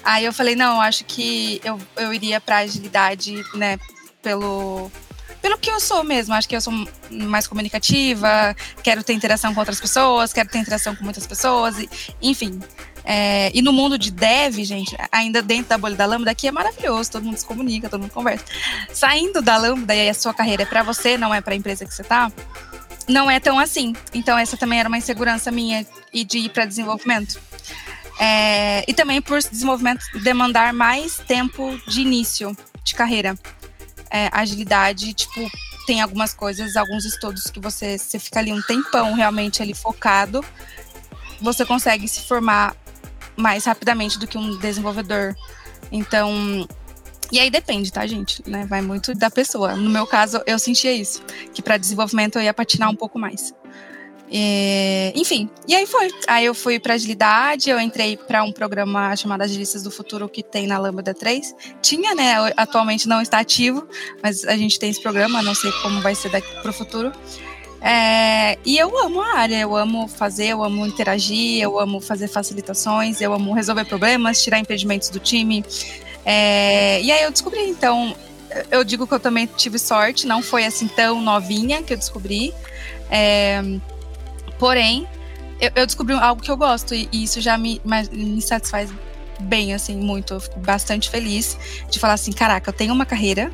Speaker 3: Aí eu falei, não, acho que eu, eu iria para agilidade, né, pelo pelo que eu sou mesmo. Acho que eu sou mais comunicativa, quero ter interação com outras pessoas, quero ter interação com muitas pessoas, e, enfim. É, e no mundo de dev, gente, ainda dentro da bolha da Lambda, aqui é maravilhoso, todo mundo se comunica, todo mundo conversa. Saindo da Lambda e a sua carreira é para você, não é para a empresa que você tá, não é tão assim. Então, essa também era uma insegurança minha e de ir para desenvolvimento. É, e também por desenvolvimento demandar mais tempo de início de carreira. É, agilidade, tipo, tem algumas coisas, alguns estudos que você, você fica ali um tempão realmente ali focado, você consegue se formar mais rapidamente do que um desenvolvedor. Então, e aí depende, tá, gente? Né? Vai muito da pessoa. No meu caso, eu sentia isso, que para desenvolvimento eu ia patinar um pouco mais. E, enfim, e aí foi. Aí eu fui para agilidade, eu entrei para um programa chamado Agilistas do Futuro que tem na Lambda 3. Tinha, né? Atualmente não está ativo, mas a gente tem esse programa, não sei como vai ser daqui para o futuro. É, e eu amo a área, eu amo fazer, eu amo interagir, eu amo fazer facilitações, eu amo resolver problemas, tirar impedimentos do time. É, e aí eu descobri, então, eu digo que eu também tive sorte, não foi assim tão novinha que eu descobri. É, porém, eu, eu, descobri algo que eu gosto e, e isso já me, me satisfaz bem, assim, muito. Eu fico bastante feliz de falar assim, caraca, eu tenho uma carreira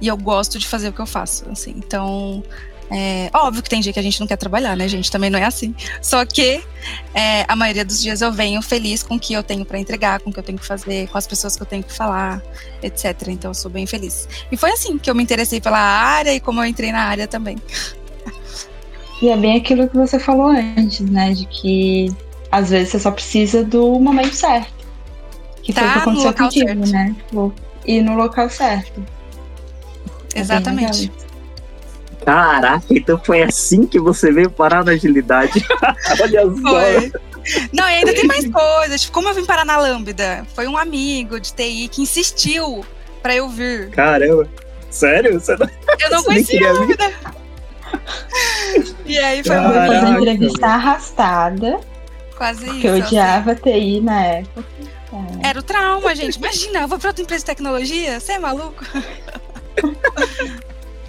Speaker 3: e eu gosto de fazer o que eu faço, assim. Então, é, óbvio que tem dia que a gente não quer trabalhar, né, gente? Também não é assim. Só que é, a maioria dos dias eu venho feliz com o que eu tenho para entregar, com o que eu tenho que fazer, com as pessoas que eu tenho que falar, etc. Então eu sou bem feliz. E foi assim que eu me interessei pela área e como eu entrei na área também.
Speaker 4: E é bem aquilo que você falou antes, né? De que às vezes você só precisa do momento certo. Que
Speaker 3: tá
Speaker 4: foi o que
Speaker 3: no
Speaker 4: aconteceu
Speaker 3: local
Speaker 4: contigo,
Speaker 3: certo.
Speaker 4: né? Tipo, ir no local certo. É
Speaker 3: Exatamente.
Speaker 4: legal.
Speaker 2: Caraca, então foi assim que você veio parar na agilidade. [laughs] Olha só.
Speaker 3: Foi. Não, e ainda tem mais coisas. Tipo, como eu vim parar na Lambda? Foi um amigo de TI que insistiu pra eu vir.
Speaker 2: Caramba. Sério? Você não...
Speaker 3: Eu não [laughs]
Speaker 2: Você
Speaker 3: conhecia a
Speaker 2: vir? [laughs]
Speaker 3: E aí foi
Speaker 4: Eu
Speaker 3: muito
Speaker 2: Caraca,
Speaker 4: entrevista arrastada,
Speaker 3: quase isso.
Speaker 4: eu
Speaker 3: assim.
Speaker 4: odiava TI na época. É.
Speaker 3: Era o trauma, gente. Imagina, eu vou pra outra empresa de tecnologia? Você é maluco? [laughs]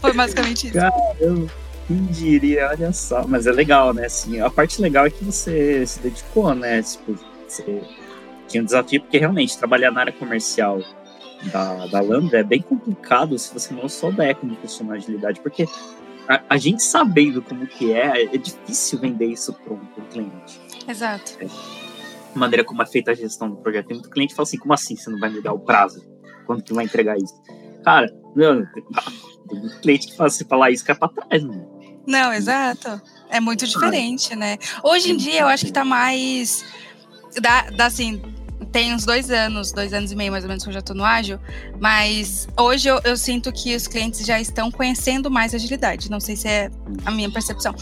Speaker 3: Foi basicamente isso.
Speaker 2: Eu quem diria, olha só. Mas é legal, né? Assim, a parte legal é que você se dedicou, né? Tipo, você tinha um desafio, porque realmente trabalhar na área comercial da, da Lambda é bem complicado se você não souber como funciona a agilidade, porque a, a gente sabendo como que é, é difícil vender isso para um, cliente.
Speaker 3: Exato.
Speaker 2: A maneira como é feita a gestão do projeto. Tem muito cliente que fala assim, como assim você não vai me dar o prazo? Quando que vai entregar isso? Cara, meu, tem muito cliente que fala, se falar isso, cai pra trás, mano.
Speaker 3: Não, exato. É muito diferente, né? Hoje em dia eu acho que tá mais. Dá, dá assim. Tem uns dois anos, dois anos e meio mais ou menos que eu já tô no ágil, mas hoje eu, eu sinto que os clientes já estão conhecendo mais agilidade. Não sei se é a minha percepção.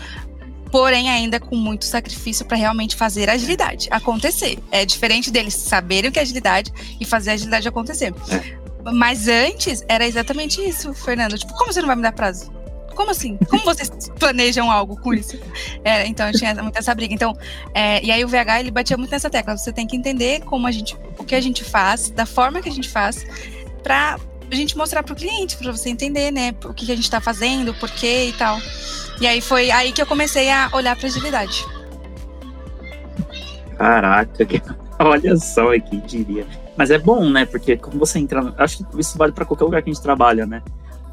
Speaker 3: Porém, ainda com muito sacrifício para realmente fazer a agilidade acontecer. É diferente deles saberem o que é agilidade e fazer a agilidade acontecer. Mas antes era exatamente isso, Fernando. Tipo, como você não vai me dar prazo? Como assim? Como vocês planejam algo com isso? É, então tinha muito essa briga. Então, é, e aí o VH ele batia muito nessa tecla. Você tem que entender como a gente, o que a gente faz, da forma que a gente faz, para a gente mostrar para o cliente, para você entender, né, o que, que a gente está fazendo, o porquê e tal. E aí foi aí que eu comecei a olhar para agilidade.
Speaker 2: Caraca, [laughs] olha só aqui, diria. Mas é bom, né? Porque quando você entra. Acho que isso vale para qualquer lugar que a gente trabalha, né?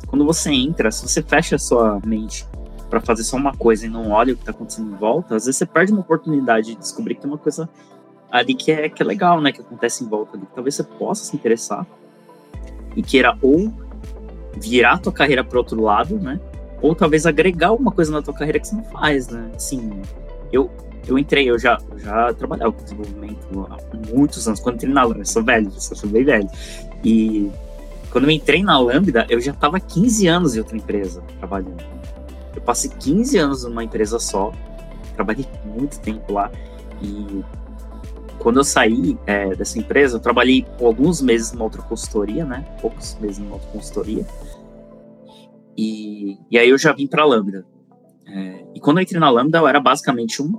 Speaker 2: Quando você entra, se você fecha a sua mente para fazer só uma coisa e não olha o que tá acontecendo em volta, às vezes você perde uma oportunidade de descobrir que tem uma coisa ali que é, que é legal, né? Que acontece em volta ali. Talvez você possa se interessar e queira ou virar a tua carreira para outro lado, né? Ou talvez agregar alguma coisa na tua carreira que você não faz, né? Assim, eu, eu entrei, eu já, já trabalhava com desenvolvimento há muitos anos. Quando entrei na Lambda, eu sou velho, eu sou bem velho. E quando eu entrei na Lambda, eu já estava 15 anos em outra empresa trabalhando. Eu passei 15 anos numa empresa só, trabalhei muito tempo lá. E quando eu saí é, dessa empresa, eu trabalhei alguns meses numa outra consultoria, né? Poucos meses numa outra consultoria. E, e aí eu já vim para a Lambda. É, e quando eu entrei na Lambda, eu era basicamente um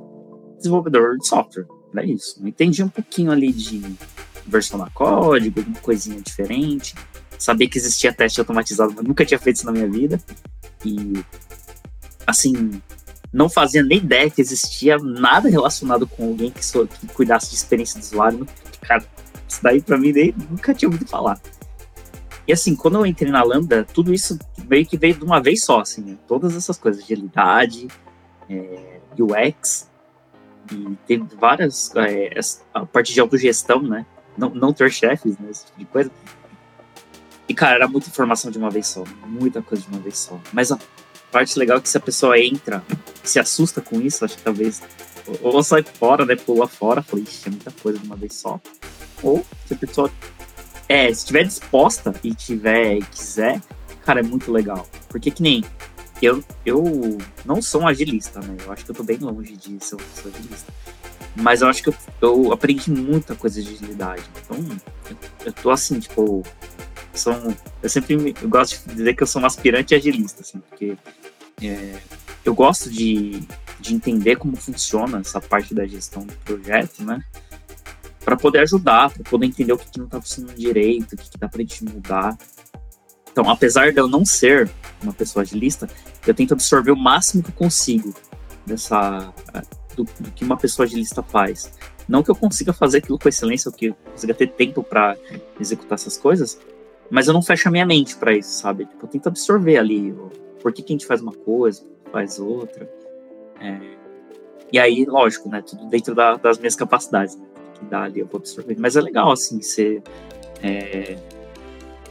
Speaker 2: desenvolvedor de software. Era isso. Eu entendia um pouquinho ali de versionar código, alguma coisinha diferente. Sabia que existia teste automatizado, mas nunca tinha feito isso na minha vida. E, assim, não fazia nem ideia que existia nada relacionado com alguém que, so, que cuidasse de experiência do usuário. Cara, isso daí pra mim nem, nunca tinha ouvido falar. E assim, quando eu entrei na Lambda, tudo isso meio que veio de uma vez só, assim, né? todas essas coisas, agilidade, é, UX, e teve várias, é, a parte de autogestão, né? Não, não ter chefes, né? Esse tipo de coisa. E, cara, era muita informação de uma vez só, muita coisa de uma vez só. Mas a parte legal é que se a pessoa entra, se assusta com isso, acho que talvez ou sai fora, né? Pula fora, fala, ixi, é muita coisa de uma vez só. Ou se a pessoa é, se estiver disposta e tiver e quiser, cara, é muito legal. Porque que nem eu, eu não sou um agilista, né? Eu acho que eu tô bem longe de ser um agilista. Mas eu acho que eu, eu, aprendi muita coisa de agilidade. Então, eu, eu tô assim, tipo. São, eu sempre eu gosto de dizer que eu sou um aspirante agilista, assim, porque é, eu gosto de, de entender como funciona essa parte da gestão do projeto, né? Para poder ajudar, para poder entender o que, que não está funcionando direito, o que, que dá para a gente mudar. Então, apesar de eu não ser uma pessoa agilista, eu tento absorver o máximo que eu consigo dessa do, do que uma pessoa agilista faz. Não que eu consiga fazer aquilo com excelência, ou que eu consiga ter tempo para executar essas coisas, mas eu não fecho a minha mente para isso, sabe? Tipo, eu tento absorver ali por que, que a gente faz uma coisa, faz outra. É, e aí, lógico, né? Tudo dentro da, das minhas capacidades, né? Que dá ali, eu vou absorver. Mas é legal, assim, você é,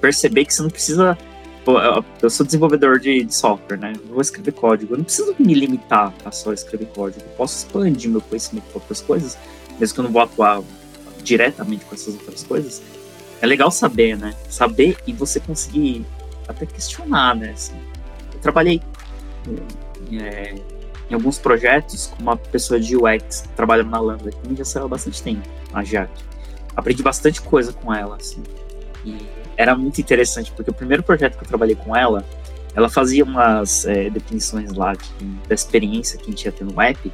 Speaker 2: perceber que você não precisa. Eu sou desenvolvedor de, de, software, né? Eu vou escrever código. Eu não preciso me limitar a só escrever código. Eu posso expandir meu conhecimento para outras coisas, mesmo que eu não vou atuar diretamente com essas outras coisas. É legal saber, né? Saber e você conseguir até questionar, né? Assim, eu trabalhei é, em alguns projetos com uma pessoa de UX trabalhando na Lambda, que já saiu há bastante tempo, a Jaque. Aprendi bastante coisa com ela, assim. E era muito interessante, porque o primeiro projeto que eu trabalhei com ela, ela fazia umas é, definições lá da experiência que a gente ia ter no app.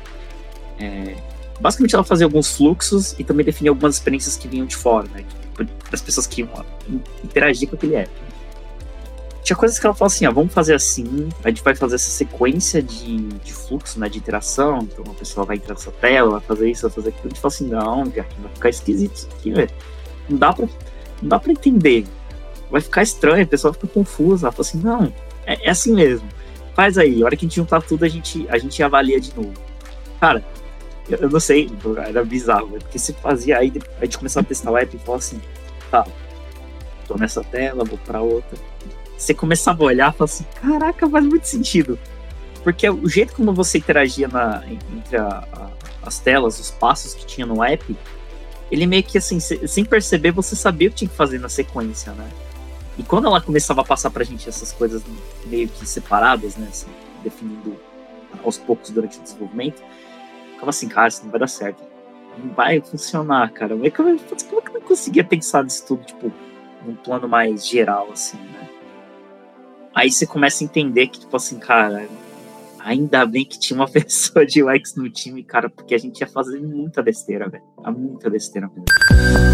Speaker 2: É, basicamente, ela fazia alguns fluxos e também definia algumas experiências que vinham de fora, né? Das pessoas que iam interagir com aquele app tinha coisas que ela falou assim, ó, vamos fazer assim, a gente vai fazer essa sequência de, de fluxo, né, de interação, então uma pessoa vai entrar nessa tela, vai fazer isso, vai fazer aquilo, a gente fala assim, não, vai ficar esquisito isso aqui, velho. Não dá pra, não dá pra entender. Vai ficar estranho, a pessoa fica confusa, ela fala assim, não, é, é assim mesmo. Faz aí, a hora que a gente juntar tudo, a gente, a gente avalia de novo. Cara, eu não sei, era bizarro, porque se fazia aí, a gente começava a testar o app e falava assim, tá, tô nessa tela, vou pra outra você começava a olhar e falava assim, caraca, faz muito sentido. Porque o jeito como você interagia na, entre a, a, as telas, os passos que tinha no app, ele meio que assim, sem perceber, você sabia o que tinha que fazer na sequência, né? E quando ela começava a passar pra gente essas coisas meio que separadas, né? Assim, definindo aos poucos durante o desenvolvimento, ficava assim, cara, isso não vai dar certo. Não vai funcionar, cara. Como é que eu, como é que eu não conseguia pensar nisso tudo, tipo, num plano mais geral, assim, né? Aí você começa a entender que, tipo assim, cara, ainda bem que tinha uma [laughs] pessoa de UX no time, cara, porque a gente ia fazer muita besteira, velho. Muita besteira mesmo.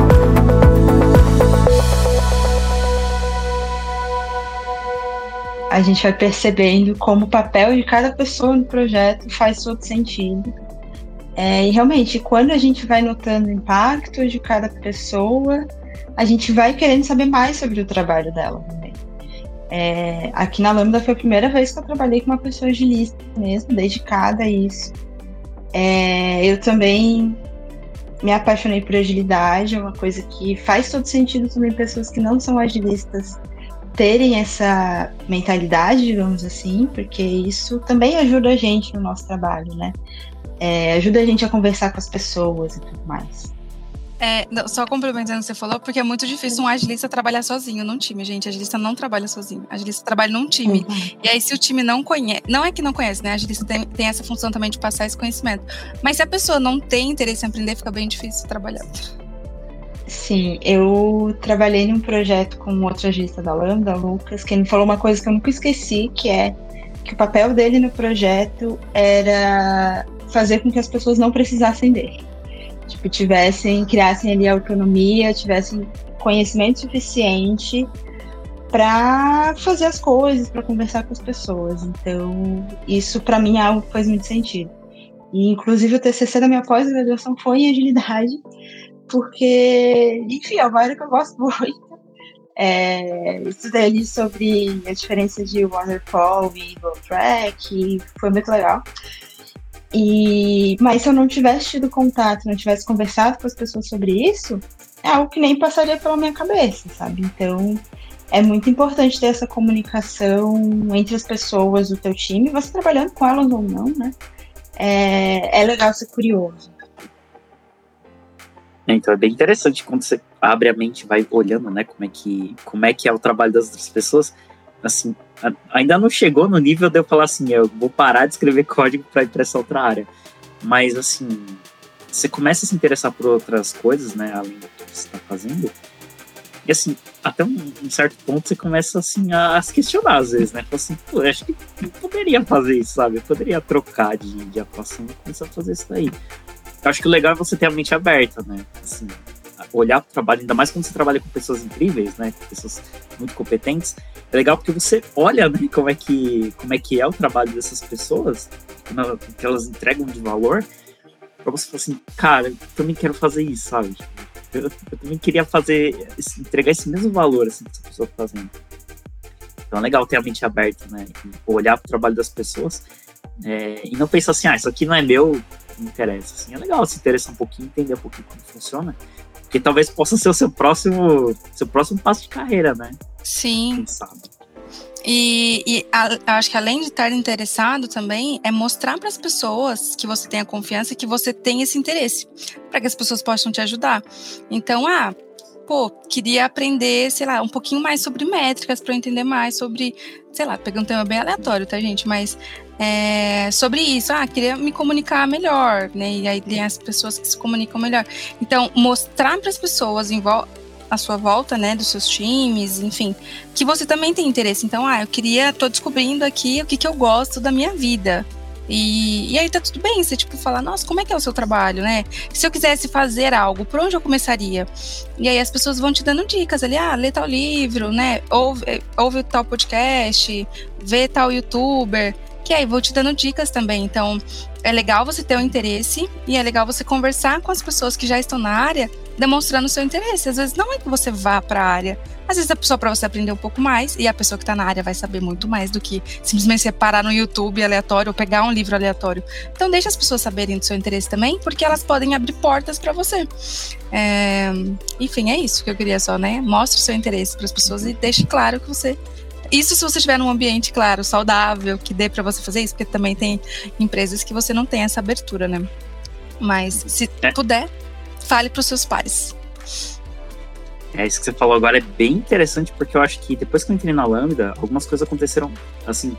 Speaker 4: a gente vai percebendo como o papel de cada pessoa no projeto faz todo sentido. É, e realmente, quando a gente vai notando o impacto de cada pessoa, a gente vai querendo saber mais sobre o trabalho dela também. É, aqui na Lambda foi a primeira vez que eu trabalhei com uma pessoa agilista mesmo, dedicada a isso. É, eu também me apaixonei por agilidade, é uma coisa que faz todo sentido também pessoas que não são agilistas terem essa mentalidade, digamos assim, porque isso também ajuda a gente no nosso trabalho, né? É, ajuda a gente a conversar com as pessoas e tudo mais.
Speaker 3: É, não, só complementando o que você falou, porque é muito difícil um agilista trabalhar sozinho num time, gente. A agilista não trabalha sozinho. A agilista trabalha num time. Uhum. E aí, se o time não conhece, não é que não conhece, né? A agilista tem, tem essa função também de passar esse conhecimento. Mas se a pessoa não tem interesse em aprender, fica bem difícil trabalhar.
Speaker 4: Sim, eu trabalhei num projeto com um outro agista da Lambda, Lucas, que ele falou uma coisa que eu nunca esqueci, que é que o papel dele no projeto era fazer com que as pessoas não precisassem dele. Tipo, tivessem, criassem ali autonomia, tivessem conhecimento suficiente para fazer as coisas, para conversar com as pessoas. Então, isso para mim é algo que faz muito sentido. E, inclusive, o TCC da minha pós-graduação foi em agilidade, porque, enfim, é uma área que eu gosto muito. É, estudei ali sobre a diferença de waterfall e go track, e foi muito legal. E, mas se eu não tivesse tido contato, não tivesse conversado com as pessoas sobre isso, é algo que nem passaria pela minha cabeça, sabe? Então, é muito importante ter essa comunicação entre as pessoas do teu time, você trabalhando com elas ou não, né? É, é legal ser curioso.
Speaker 2: Então é bem interessante quando você abre a mente, vai olhando, né, como é que como é que é o trabalho das outras pessoas. Assim, ainda não chegou no nível de eu falar assim, eu vou parar de escrever [laughs] código para ir para essa outra área. Mas assim, você começa a se interessar por outras coisas, né, além do que você está fazendo. E assim, até um, um, certo ponto você começa assim a, a se questionar às vezes, né? Fala assim, pô, acho que eu poderia fazer isso, sabe? Eu poderia trocar de, de atuação e começar a fazer isso daí. Eu acho que o legal é você ter a mente aberta, né? Assim, olhar para o trabalho, ainda mais quando você trabalha com pessoas incríveis, né? Pessoas muito competentes. É legal porque você olha, né, como é que, como é, que é o trabalho dessas pessoas, o que elas entregam de valor, para você falar assim, cara, eu também quero fazer isso, sabe? Eu, eu também queria fazer, entregar esse mesmo valor assim, que essa pessoa está fazendo. Então é legal ter a mente aberta, né? E olhar para o trabalho das pessoas é, e não pensar assim, ah, isso aqui não é meu, não interessa. Assim, é legal se interessar um pouquinho, entender um pouquinho como funciona, porque talvez possa ser o seu próximo, seu próximo passo de carreira, né?
Speaker 3: Sim. Quem sabe? E, e a, acho que além de estar interessado também, é mostrar para as pessoas que você tem a confiança que você tem esse interesse, para que as pessoas possam te ajudar. Então, ah, pô, queria aprender, sei lá, um pouquinho mais sobre métricas para eu entender mais sobre, sei lá, pegando um tema bem aleatório, tá, gente? Mas é, sobre isso, ah, queria me comunicar melhor, né? E aí tem as pessoas que se comunicam melhor. Então, mostrar para as pessoas em volta à sua volta, né, dos seus times, enfim, que você também tem interesse. Então, ah, eu queria, tô descobrindo aqui o que, que eu gosto da minha vida. E, e aí tá tudo bem, você tipo falar, nossa, como é que é o seu trabalho, né? Se eu quisesse fazer algo, por onde eu começaria? E aí as pessoas vão te dando dicas ali, ah, lê tal livro, né? Ouve, ouve tal podcast, vê tal youtuber, que aí vou te dando dicas também. Então, é legal você ter o um interesse e é legal você conversar com as pessoas que já estão na área demonstrando seu interesse. Às vezes não é que você vá para a área, às vezes é só para você aprender um pouco mais e a pessoa que está na área vai saber muito mais do que simplesmente você parar no YouTube aleatório ou pegar um livro aleatório. Então deixa as pessoas saberem do seu interesse também, porque elas podem abrir portas para você. É... Enfim, é isso que eu queria só, né? Mostre o seu interesse para as pessoas e deixe claro que você isso se você estiver num ambiente, claro, saudável, que dê para você fazer isso, porque também tem empresas que você não tem essa abertura, né? Mas se é. puder, fale para os seus pares.
Speaker 2: É, isso que você falou agora é bem interessante, porque eu acho que depois que eu entrei na Lambda, algumas coisas aconteceram, assim,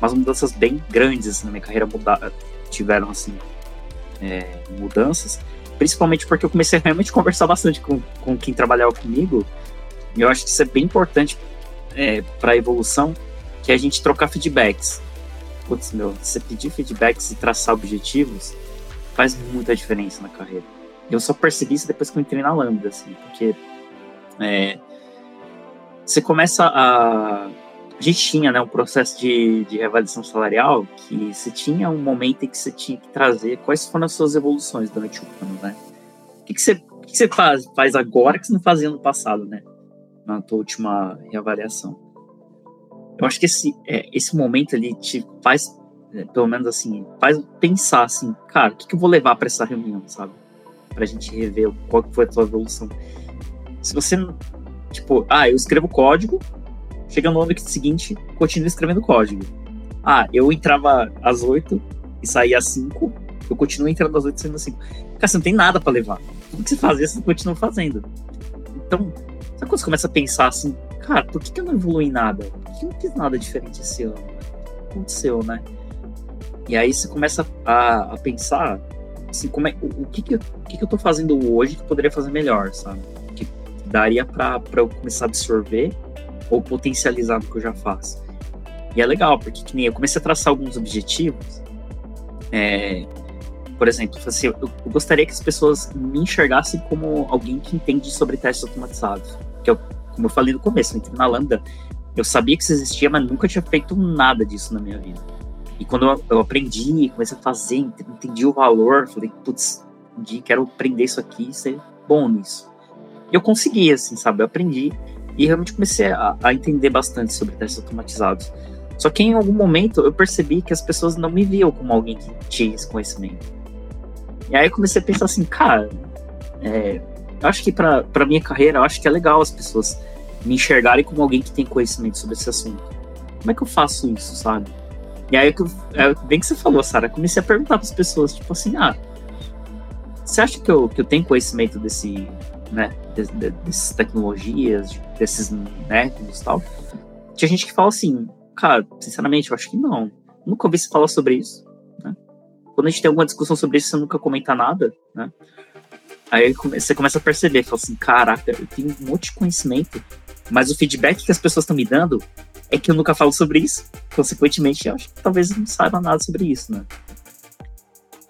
Speaker 2: umas mudanças bem grandes assim, na minha carreira muda tiveram, assim, é, mudanças, principalmente porque eu comecei [laughs] a realmente conversar bastante com, com quem trabalhava comigo, e eu acho que isso é bem importante é, para evolução, que é a gente trocar feedbacks. Putz, meu, você pedir feedbacks e traçar objetivos faz muita diferença na carreira. Eu só percebi isso depois que eu entrei na Lambda, assim, porque é, você começa a. A gente tinha né, um processo de, de reavaliação salarial que você tinha um momento em que você tinha que trazer quais foram as suas evoluções durante o ano, né? O que, que, você, o que, que você faz, faz agora que você não fazia no passado, né? Na tua última reavaliação. Eu acho que esse, é, esse momento ali te faz, é, pelo menos assim, faz pensar assim, cara, o que, que eu vou levar para essa reunião, sabe? Pra gente rever qual foi a tua evolução. Se você, tipo, ah, eu escrevo código, chega no ano seguinte, continuo escrevendo código. Ah, eu entrava às 8 e saía às 5, eu continuo entrando às 8 e saindo às 5. Cara, você não tem nada para levar. O que você fazia, você continua fazendo. Então, sabe quando você começa a pensar assim, cara, por que, que eu não evolui nada? Por que eu não fiz nada diferente esse ano? O que aconteceu, né? E aí você começa a, a pensar assim, como é, o, o, que, que, o que, que eu tô fazendo hoje que eu poderia fazer melhor, sabe? daria para eu começar a absorver ou potencializar no que eu já faço. E é legal, porque que nem eu comecei a traçar alguns objetivos. É, por exemplo, assim, eu, eu, gostaria que as pessoas me enxergassem como alguém que entende sobre testes automatizados. Que eu como eu falei no começo, eu entrei na Lambda, eu sabia que isso existia, mas nunca tinha feito nada disso na minha vida. E quando eu, aprendi, comecei a fazer, entendi o valor, falei, putz, quero aprender isso aqui e ser bom nisso. E eu consegui, assim, sabe? Eu aprendi e realmente comecei a, a entender bastante sobre testes automatizados. Só que em algum momento eu percebi que as pessoas não me viam como alguém que tinha esse conhecimento. E aí eu comecei a pensar assim, cara, é, acho que para minha carreira, eu acho que é legal as pessoas me enxergarem como alguém que tem conhecimento sobre esse assunto. Como é que eu faço isso, sabe? E aí, é, bem que você falou, Sara, comecei a perguntar para as pessoas, tipo assim, ah, você acha que eu, que eu tenho conhecimento desse, né, de, de, dessas tecnologias, desses métodos e tal? Tinha gente que fala assim, cara, sinceramente, eu acho que não. Nunca ouvi você falar sobre isso, né? Quando a gente tem alguma discussão sobre isso, você nunca comenta nada, né? Aí você começa a perceber, fala assim, caraca, eu tenho um monte de conhecimento, mas o feedback que as pessoas estão me dando é que eu nunca falo sobre isso. Consequentemente, eu acho que talvez não saiba nada sobre isso, né?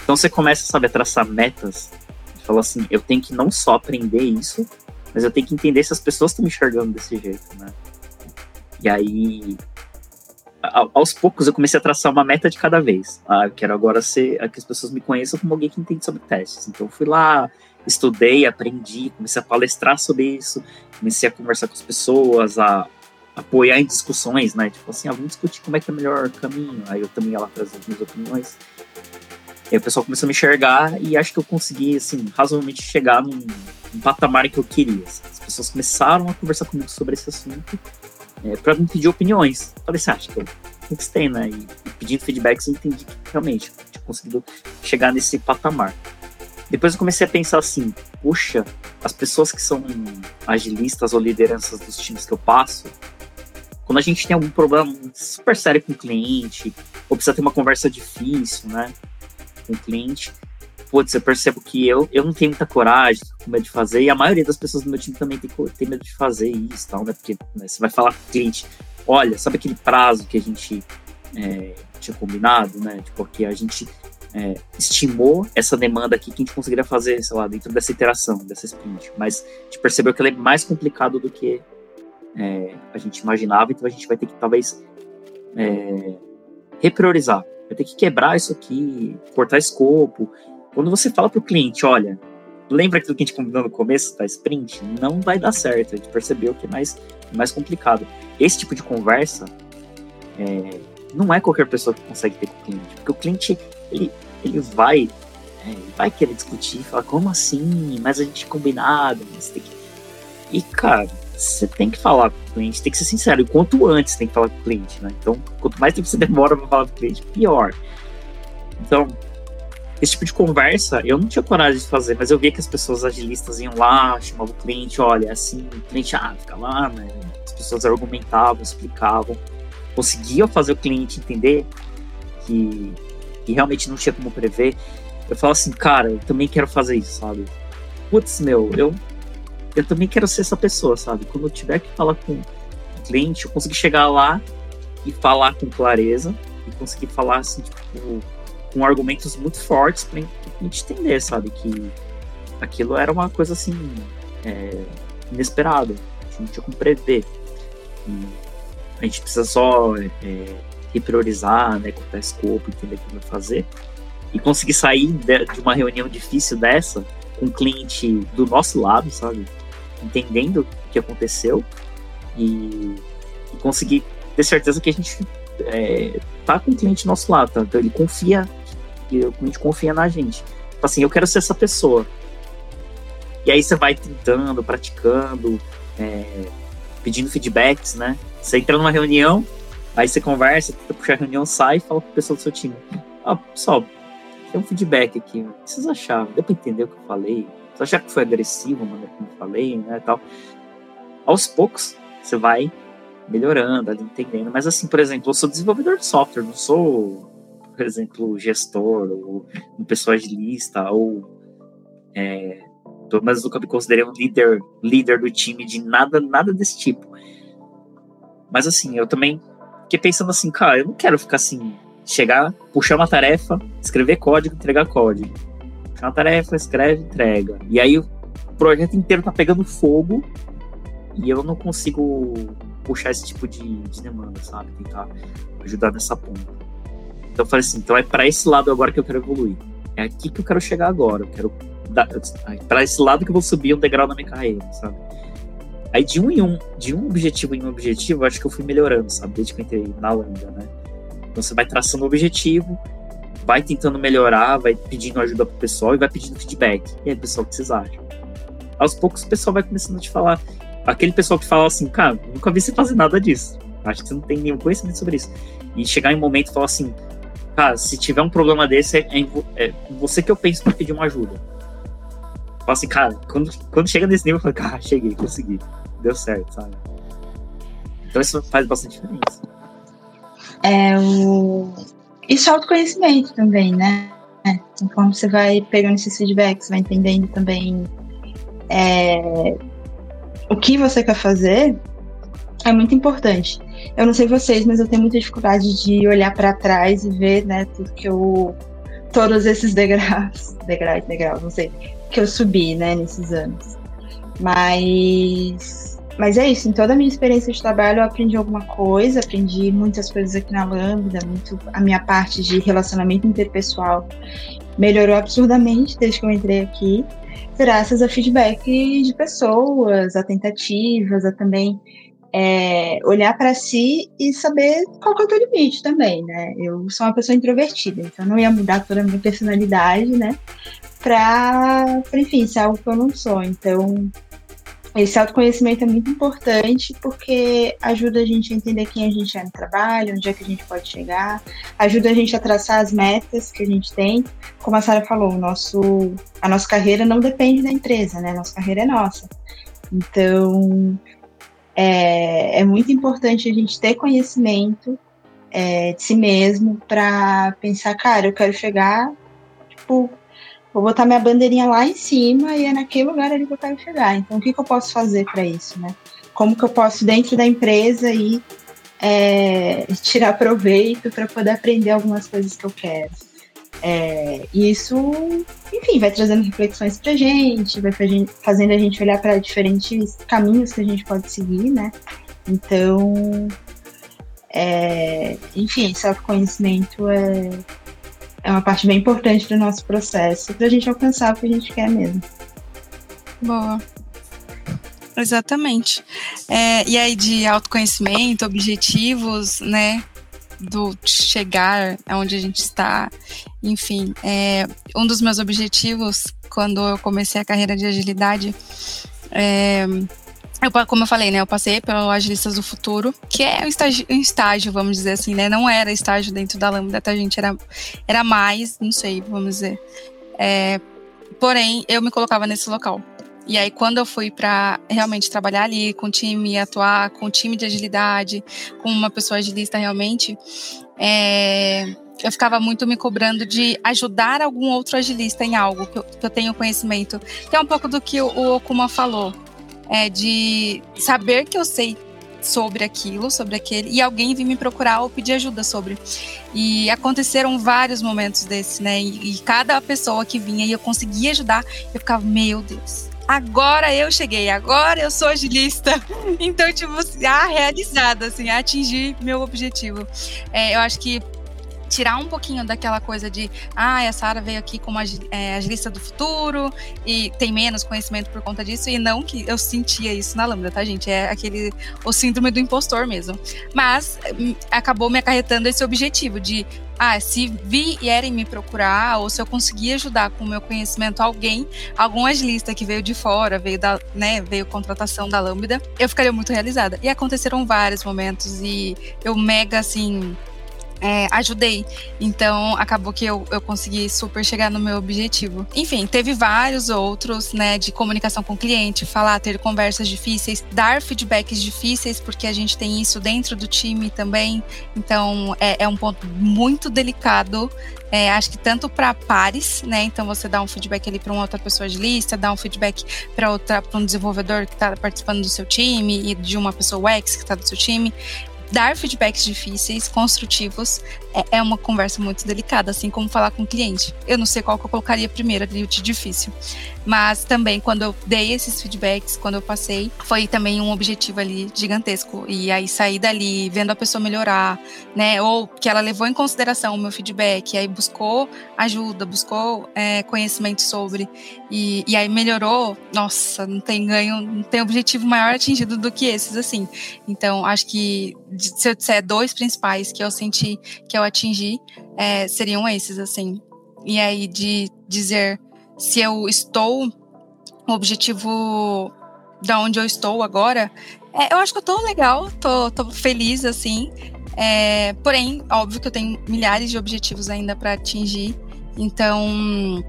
Speaker 2: Então você começa, sabe, a traçar metas. Fala assim, eu tenho que não só aprender isso, mas eu tenho que entender se as pessoas estão me enxergando desse jeito, né? E aí, aos poucos, eu comecei a traçar uma meta de cada vez. Ah, eu quero agora ser, que as pessoas me conheçam como alguém que entende sobre testes. Então, eu fui lá, estudei, aprendi, comecei a palestrar sobre isso, comecei a conversar com as pessoas, a apoiar em discussões, né? Tipo assim, ah, vamos discutir como é que é o melhor caminho. Aí eu também ia lá trazer as minhas opiniões. E aí o pessoal começou a me enxergar e acho que eu consegui, assim, razoavelmente chegar num, num patamar que eu queria. Assim. As pessoas começaram a conversar comigo sobre esse assunto é, para me pedir opiniões. Falei assim, ah, acho que conquistei, né? E, e pedindo feedbacks eu entendi que realmente tinha conseguido chegar nesse patamar. Depois eu comecei a pensar assim, puxa, as pessoas que são agilistas ou lideranças dos times que eu passo, quando a gente tem algum problema super sério com o cliente, ou precisa ter uma conversa difícil, né, com o cliente, putz, eu percebo que eu, eu não tenho muita coragem, com medo de fazer, e a maioria das pessoas do meu time também tem, tem medo de fazer isso, tal, né, porque né, você vai falar com o cliente, olha, sabe aquele prazo que a gente é, tinha combinado, né, tipo, que a gente é, estimou essa demanda aqui que a gente conseguiria fazer, sei lá, dentro dessa iteração, dessa sprint. Mas a gente percebeu que ela é mais complicado do que é, a gente imaginava, então a gente vai ter que talvez é, repriorizar. Vai ter que quebrar isso aqui, cortar escopo. Quando você fala para o cliente, olha, lembra aquilo que a gente combinou no começo da sprint? Não vai dar certo. A gente percebeu que é mais, mais complicado. Esse tipo de conversa é, não é qualquer pessoa que consegue ter com o cliente, porque o cliente ele, ele vai é, vai querer discutir, falar como assim? Mas a gente combinado, mas tem que... E cara, você tem que falar com o cliente, tem que ser sincero. E quanto antes tem que falar com o cliente, né? Então, quanto mais tempo você [laughs] demora para falar com o cliente, pior. Então, esse tipo de conversa eu não tinha coragem de fazer, mas eu via que as pessoas agilistas iam lá, chamavam o cliente, olha, assim, o cliente, ah, fica lá, né? As pessoas argumentavam, explicavam, conseguiam fazer o cliente entender que que realmente não tinha como prever, eu falo assim, cara, eu também quero fazer isso, sabe? Putz, meu, eu, eu também quero ser essa pessoa, sabe? Quando eu tiver que falar com o cliente, eu conseguir chegar lá e falar com clareza e conseguir falar, assim, tipo, com argumentos muito fortes pra gente entender, sabe? Que aquilo era uma coisa, assim, é, inesperada. A gente não tinha como prever. E a gente precisa só é, repriorizar, né, cortar escopo, entender como fazer, e conseguir sair de, uma reunião difícil dessa com o cliente do nosso lado, sabe? Entendendo o que aconteceu e, e conseguir ter certeza que a gente é, tá com o cliente do nosso lado, tá? Então ele confia, que o cliente confia na gente. Tipo assim, eu quero ser essa pessoa. E aí você vai tentando, praticando, é, pedindo feedbacks, né? Você entra numa reunião, Aí você conversa, tenta puxar a reunião, sai e fala com o pessoal do seu time. Ó, oh, pessoal, tem um feedback aqui. O que vocês acharam? Deu pra entender o que eu falei? Vocês acharam que foi agressivo, mano, como eu falei, né, tal? Aos poucos, você vai melhorando, ali, entendendo. Mas assim, por exemplo, eu sou desenvolvedor de software, não sou, por exemplo, gestor, ou uma pessoa agilista, ou é, pelo menos nunca me considerei um líder, líder do time de nada, nada desse tipo. Mas assim, eu também Fiquei pensando assim, cara, eu não quero ficar assim, chegar, puxar uma tarefa, escrever código, entregar código. Puxar uma tarefa, escreve, entrega. E aí o projeto inteiro tá pegando fogo e eu não consigo puxar esse tipo de, de demanda, sabe? Tentar ajudar nessa ponta. Então eu falei assim, então é para esse lado agora que eu quero evoluir. É aqui que eu quero chegar agora. Eu quero para esse lado que eu vou subir um degrau na minha carreira, sabe? Aí de um em um, de um objetivo em um objetivo, acho que eu fui melhorando, sabe? Desde que eu entrei na Lambda, né? Então você vai traçando o objetivo, vai tentando melhorar, vai pedindo ajuda pro pessoal e vai pedindo feedback. E aí, pessoal, o que vocês acham? Aos poucos o pessoal vai começando a te falar. Aquele pessoal que fala assim, cara, nunca vi você fazer nada disso. Acho que você não tem nenhum conhecimento sobre isso. E chegar em um momento e falar assim, cara, se tiver um problema desse, é, é, é você que eu penso para pedir uma ajuda. Fala assim, cara, quando, quando chega nesse nível, eu falo, cara, cheguei, consegui. Deu certo, sabe? Então isso faz bastante diferença.
Speaker 4: É o isso é autoconhecimento também, né? Conforme você vai pegando esses feedbacks, vai entendendo também é, o que você quer fazer, é muito importante. Eu não sei vocês, mas eu tenho muita dificuldade de olhar para trás e ver, né, tudo que eu. Todos esses degraus, [laughs] degraus, degraus, não sei, que eu subi, né, nesses anos. Mas mas é isso, em toda a minha experiência de trabalho eu aprendi alguma coisa, aprendi muitas coisas aqui na Lambda, muito a minha parte de relacionamento interpessoal melhorou absurdamente desde que eu entrei aqui, graças a feedback de pessoas, a tentativas, a também é, olhar para si e saber qual é o teu limite também, né? Eu sou uma pessoa introvertida, então não ia mudar toda a minha personalidade, né? Para, enfim, ser algo que eu não sou. Então, esse autoconhecimento é muito importante porque ajuda a gente a entender quem a gente é no trabalho, onde é que a gente pode chegar, ajuda a gente a traçar as metas que a gente tem. Como a Sara falou, o nosso, a nossa carreira não depende da empresa, né? A nossa carreira é nossa. Então, é, é muito importante a gente ter conhecimento é, de si mesmo para pensar, cara, eu quero chegar, tipo, vou botar minha bandeirinha lá em cima e é naquele lugar ali que eu quero chegar. Então, o que, que eu posso fazer para isso, né? Como que eu posso, dentro da empresa, ir é, tirar proveito para poder aprender algumas coisas que eu quero. É, isso, enfim, vai trazendo reflexões para gente, vai fazendo a gente olhar para diferentes caminhos que a gente pode seguir, né? Então, é, enfim, esse autoconhecimento é, é uma parte bem importante do nosso processo para a gente alcançar o que a gente quer mesmo.
Speaker 3: Boa. Exatamente. É, e aí de autoconhecimento, objetivos, né? Do chegar aonde a gente está. Enfim, é, um dos meus objetivos quando eu comecei a carreira de agilidade é, eu, como eu falei, né, eu passei pelo Agilistas do Futuro, que é um estágio, um estágio, vamos dizer assim, né? Não era estágio dentro da Lambda, tá, gente? Era, era mais, não sei, vamos dizer. É, porém, eu me colocava nesse local. E aí, quando eu fui para realmente trabalhar ali com o time, atuar com o time de agilidade, com uma pessoa agilista realmente, é, eu ficava muito me cobrando de ajudar algum outro agilista em algo que eu, que eu tenho conhecimento. Que é um pouco do que o, o Okuma falou é, de saber que eu sei sobre aquilo, sobre aquele, e alguém vir me procurar ou pedir ajuda sobre. E aconteceram vários momentos desses, né? E, e cada pessoa que vinha e eu conseguia ajudar, eu ficava, meu Deus, agora eu cheguei, agora eu sou agilista. [laughs] Então, tipo, ah, realizada, assim, atingir meu objetivo. É, eu acho que tirar um pouquinho daquela coisa de, ah, a Sara veio aqui como é, agilista do futuro e tem menos conhecimento por conta disso, e não que eu sentia isso na Lambda, tá, gente? É aquele, o síndrome do impostor mesmo. Mas hum, acabou me acarretando esse objetivo de, ah, se vierem me procurar, ou se eu conseguir ajudar com o meu conhecimento alguém, algum agilista que veio de fora, veio da, né, veio contratação da Lambda, eu ficaria muito realizada. E aconteceram vários momentos, e eu mega, assim, é, ajudei. Então, acabou que eu, eu consegui super chegar no meu objetivo. Enfim, teve vários outros, né, de comunicação com o cliente, falar, ter conversas difíceis, dar feedbacks difíceis, porque a gente tem isso dentro do time também. Então, é, é um ponto muito delicado. É, acho que tanto para pares, né? Então você dá um feedback ali para uma outra pessoa de lista, dá um feedback para outra, para um desenvolvedor que está participando do seu time e de uma pessoa UX que está do seu time dar feedbacks difíceis, construtivos, é, é, uma conversa muito delicada, assim como falar com o cliente. Eu não sei qual que eu colocaria primeiro ali, de difícil. Mas também, quando eu dei esses feedbacks, quando eu passei, foi também um objetivo ali gigantesco. E aí sair dali, vendo a pessoa melhorar, né? Ou que ela levou em consideração o meu feedback, aí buscou ajuda, buscou é, conhecimento sobre, e, e aí melhorou. Nossa, não tem ganho, não tem objetivo maior atingido do que esses, assim. Então, acho que se eu disser dois principais que eu senti que eu atingi, é, seriam esses, assim. E aí, de dizer se eu estou o objetivo da onde eu estou agora, é, eu acho que eu tô legal, tô, tô feliz, assim. É, porém, óbvio que eu tenho milhares de objetivos ainda para atingir. Então,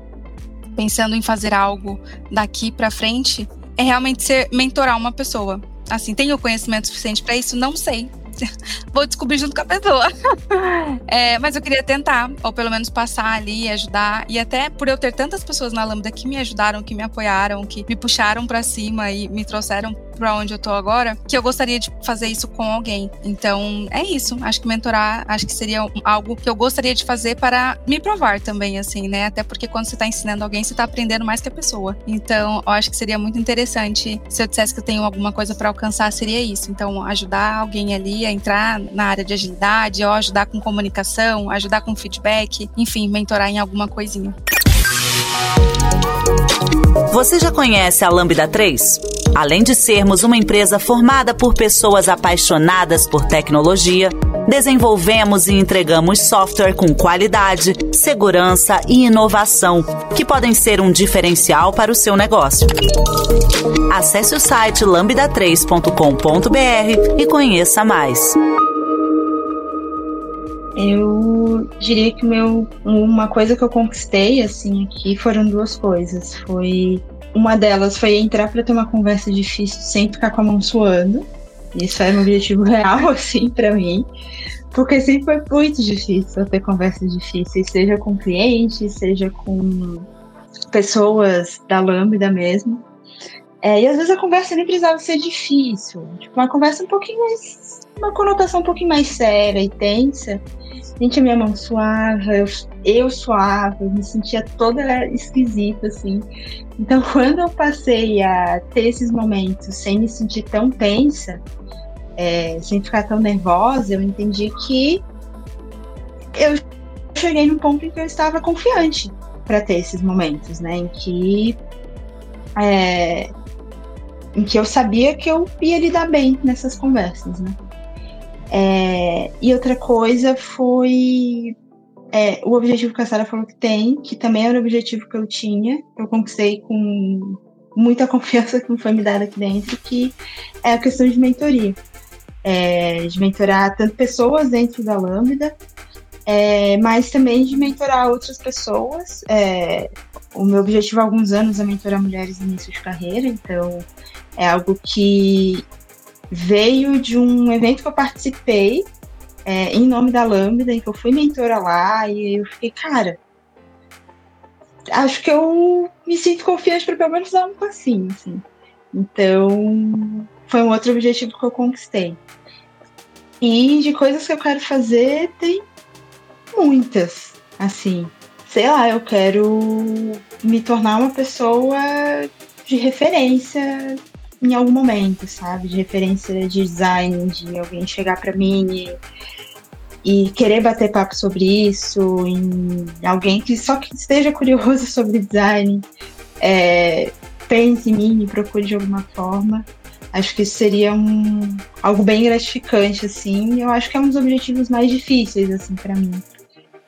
Speaker 3: pensando em fazer algo daqui para frente, é realmente ser mentorar uma pessoa. Assim, tenho conhecimento suficiente para isso? Não sei. [laughs] vou descobrir junto com a pessoa. [laughs] é, mas eu queria tentar, ou pelo menos passar ali, ajudar. E até por eu ter tantas pessoas na Lambda que me ajudaram, que me apoiaram, que me puxaram para cima e me trouxeram para onde eu tô agora, que eu gostaria de fazer isso com alguém. Então, é isso. Acho que mentorar, acho que seria algo que eu gostaria de fazer para me provar também, assim, né? Até porque quando você tá ensinando alguém, você tá aprendendo mais que a pessoa. Então, eu acho que seria muito interessante se eu dissesse que eu tenho alguma coisa para alcançar, seria isso. Então, ajudar alguém ali a entrar na área de agilidade, ou ajudar com comunicação, ajudar com feedback, enfim, mentorar em alguma coisinha.
Speaker 1: Você já conhece a Lambda 3? Além de sermos uma empresa formada por pessoas apaixonadas por tecnologia, desenvolvemos e entregamos software com qualidade, segurança e inovação, que podem ser um diferencial para o seu negócio. Acesse o site lambda3.com.br e conheça mais.
Speaker 4: Eu diria que meu, uma coisa que eu conquistei assim aqui foram duas coisas. Foi uma delas foi entrar para ter uma conversa difícil sem ficar com a mão suando. Isso era um objetivo [laughs] real assim para mim, porque sempre foi muito difícil ter conversas difíceis, seja com clientes, seja com pessoas da Lambda mesmo. É, e às vezes a conversa nem precisava ser difícil, tipo uma conversa um pouquinho mais, uma conotação um pouquinho mais séria e tensa. Gente, a minha mão suava, eu, eu suava, eu me sentia toda esquisita, assim. Então, [laughs] quando eu passei a ter esses momentos sem me sentir tão tensa, é, sem ficar tão nervosa, eu entendi que eu cheguei num ponto em que eu estava confiante para ter esses momentos, né? Em que é, em que eu sabia que eu ia lidar bem nessas conversas, né? É, e outra coisa foi é, o objetivo que a Sara falou que tem, que também era o objetivo que eu tinha, que eu conquistei com muita [laughs] confiança que me foi me dada aqui dentro, que é a questão de mentoria. É, de mentorar tanto pessoas dentro da Lambda, é, mas também de mentorar outras pessoas. É, o meu objetivo há alguns anos é mentorar mulheres no início de carreira, então é algo que veio de um evento que eu participei é, em nome da Lambda, em que eu fui mentora lá, e eu fiquei, cara, acho que eu me sinto confiante para pelo menos dar um passinho, assim. Então, foi um outro objetivo que eu conquistei. E de coisas que eu quero fazer, tem muitas, assim. Sei lá, eu quero me tornar uma pessoa de referência em algum momento, sabe? De referência de design, de alguém chegar para mim e, e, querer bater papo sobre isso, em alguém que só que esteja curioso [laughs] sobre design, é, pense em mim e procure de alguma forma. Acho que isso seria um, algo bem gratificante, assim. Eu acho que é um dos objetivos mais difíceis, assim, para mim.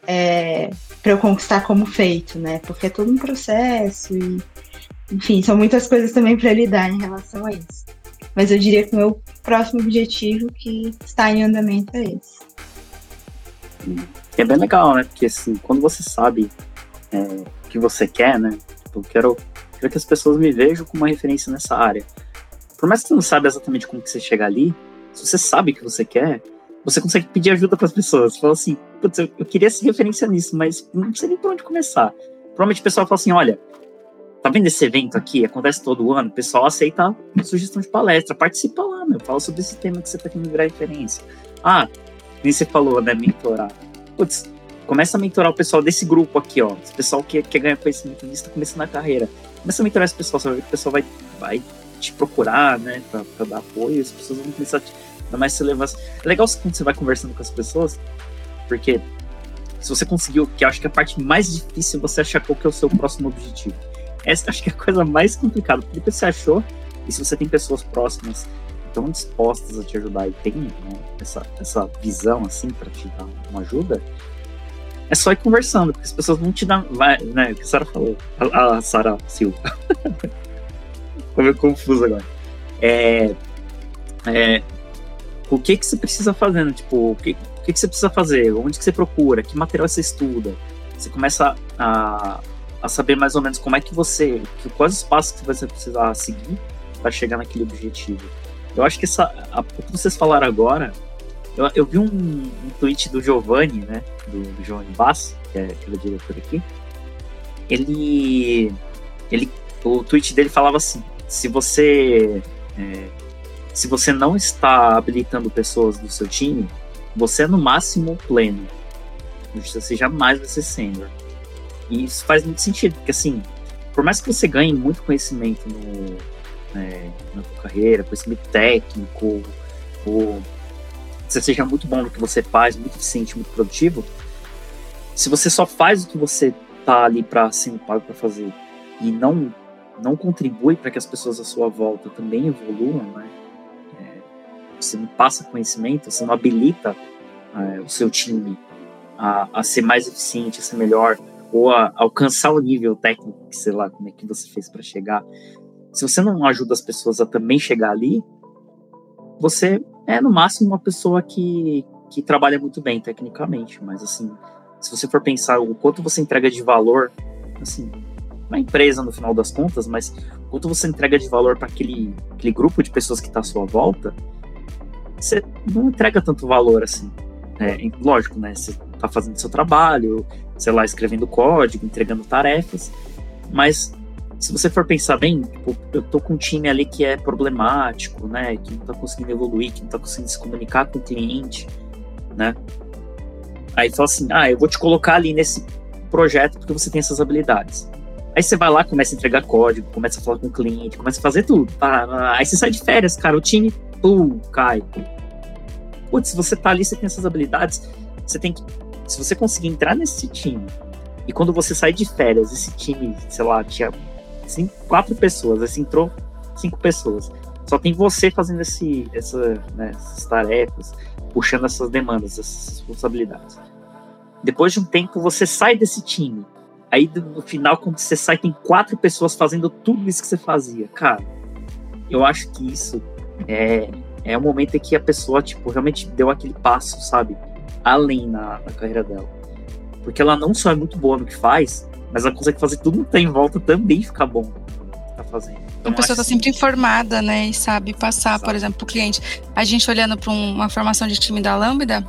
Speaker 4: É, para eu conquistar como feito, né? Porque é todo um processo e enfim, são muitas coisas também para lidar em relação a isso. Mas eu diria que o meu próximo objetivo que está em andamento é esse.
Speaker 2: É bem legal, né? Porque assim, quando você sabe é, o que você quer, né? Tipo, eu quero, quero que as pessoas me vejam como uma referência nessa área. Por mais que você não saiba exatamente como que você chega ali, se você sabe o que você quer, você consegue pedir ajuda para as pessoas. Você fala assim, putz, eu, eu queria ser referência nisso, mas não sei nem por onde começar. Provavelmente o pessoal fala assim, olha, Tá vendo esse evento aqui? Acontece todo ano. O pessoal aceita sugestão de palestra. Participa lá, meu. Fala sobre esse tema que você tá querendo virar referência. Ah, nem você falou, né? Mentorar. Putz, começa a mentorar o pessoal desse grupo aqui, ó. Esse pessoal que quer ganhar conhecimento nisso, tá começando a carreira. Começa a mentorar esse pessoal, sabe? O pessoal vai, vai te procurar, né? Pra, pra dar apoio, as pessoas vão começar a te dar mais relevância. É legal quando você vai conversando com as pessoas, porque se você conseguiu, que eu acho que a parte mais difícil é você achar qual que é o seu próximo objetivo. Essa acho que é a coisa mais complicada, porque você achou, e se você tem pessoas próximas tão dispostas a te ajudar e tem né, essa, essa visão assim para te dar uma ajuda, é só ir conversando, porque as pessoas vão te dar. Vai, né, o que a Sara falou, a, a Sara Silva. [laughs] Ficou meio confuso agora. É, é, o que que você precisa fazer, né? Tipo, o que, o que, que você precisa fazer? Onde que você procura? Que material você estuda? Você começa a, a saber mais ou menos como é que você, que, quais os passos que você precisa seguir para chegar naquele objetivo. Eu acho que essa, a, o que vocês falaram agora, eu, eu vi um, um, tweet do Giovanni, né, do, do Giovanni Bass, que é aquele diretor aqui. Ele, ele, o tweet dele falava assim: se você, é, se você não está habilitando pessoas do seu time, você é no máximo pleno. Você jamais vai ser sênior. E isso faz muito sentido, porque assim, por mais que você ganhe muito conhecimento no, é, na sua carreira, conhecimento técnico, ou você seja muito bom no que você faz, muito eficiente, muito produtivo, se você só faz o que você tá ali para ser pago para fazer e não não contribui para que as pessoas à sua volta também evoluam, né? É, você não passa conhecimento, você não habilita é, o seu time a, a ser mais eficiente, a ser melhor, ou a, alcançar o nível técnico que sei lá como é que você fez para chegar. Se você não ajuda as pessoas a também chegar ali, você é no máximo uma pessoa que, que trabalha muito bem tecnicamente, mas assim, se você for pensar o quanto você entrega de valor, assim, uma empresa no final das contas, mas o quanto você entrega de valor para aquele, aquele grupo de pessoas que está à sua volta, você não entrega tanto valor assim. É, lógico, né? Você está fazendo seu trabalho, sei lá, escrevendo código, entregando tarefas, mas se você for pensar bem, tipo, eu tô com um time ali que é problemático, né? Que não tá conseguindo evoluir, que não tá conseguindo se comunicar com o cliente, né? Aí fala assim, ah, eu vou te colocar ali nesse projeto porque você tem essas habilidades. Aí você vai lá, começa a entregar código, começa a falar com o cliente, começa a fazer tudo. Tá? Aí você sai de férias, cara, o time, pum, cai. Putz, se você tá ali, você tem essas habilidades, você tem que. Se você conseguir entrar nesse time, e quando você sai de férias, esse time, sei lá, tinha cinco, quatro pessoas, assim, entrou cinco pessoas. Só tem você fazendo esse, essa, né, essas tarefas, puxando essas demandas, essas responsabilidades. Depois de um tempo, você sai desse time. Aí no final, quando você sai, tem quatro pessoas fazendo tudo isso que você fazia. Cara, eu acho que isso é, é o momento em que a pessoa, tipo, realmente deu aquele passo, sabe? Além na, na carreira dela. Porque ela não só é muito boa no que faz, mas ela consegue fazer tudo que tá em volta também ficar bom tá fazendo.
Speaker 3: Então, a pessoa está sempre informada, né, e sabe passar, sabe. por exemplo, para o cliente. A gente olhando para uma formação de time da Lambda,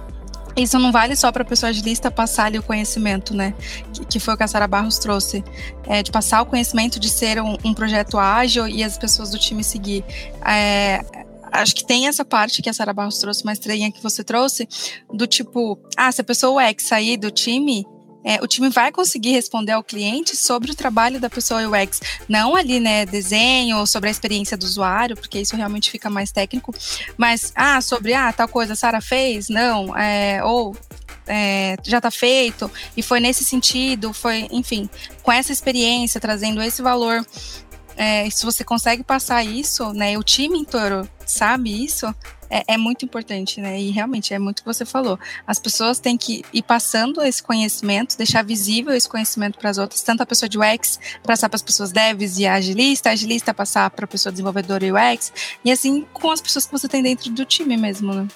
Speaker 3: isso não vale só para a pessoa de lista passar ali o conhecimento, né? Que, que, foi o que a Sara Barros trouxe. É, de passar o conhecimento de ser um, um projeto ágil e as pessoas do time seguir. É, acho que tem essa parte que a Sara Barros trouxe, uma estrelinha que você trouxe, do tipo, ah, se a pessoa UX sair do time, é, o time vai conseguir responder ao cliente sobre o trabalho da pessoa UX, não ali, né, desenho, sobre a experiência do usuário, porque isso realmente fica mais técnico, mas, ah, sobre, ah, tal coisa Sara fez, não, é, ou é, já está feito, e foi nesse sentido, foi, enfim, com essa experiência, trazendo esse valor é, se você consegue passar isso, né, o time inteiro sabe isso, é, é, muito importante, né? E realmente é muito o que você falou. As pessoas têm que ir passando esse conhecimento, deixar visível esse conhecimento para as outras, tanto a pessoa de UX passar para as pessoas devs e agilista, agilista passar para a pessoa desenvolvedora e UX, e assim com as pessoas que você tem dentro do time mesmo, né?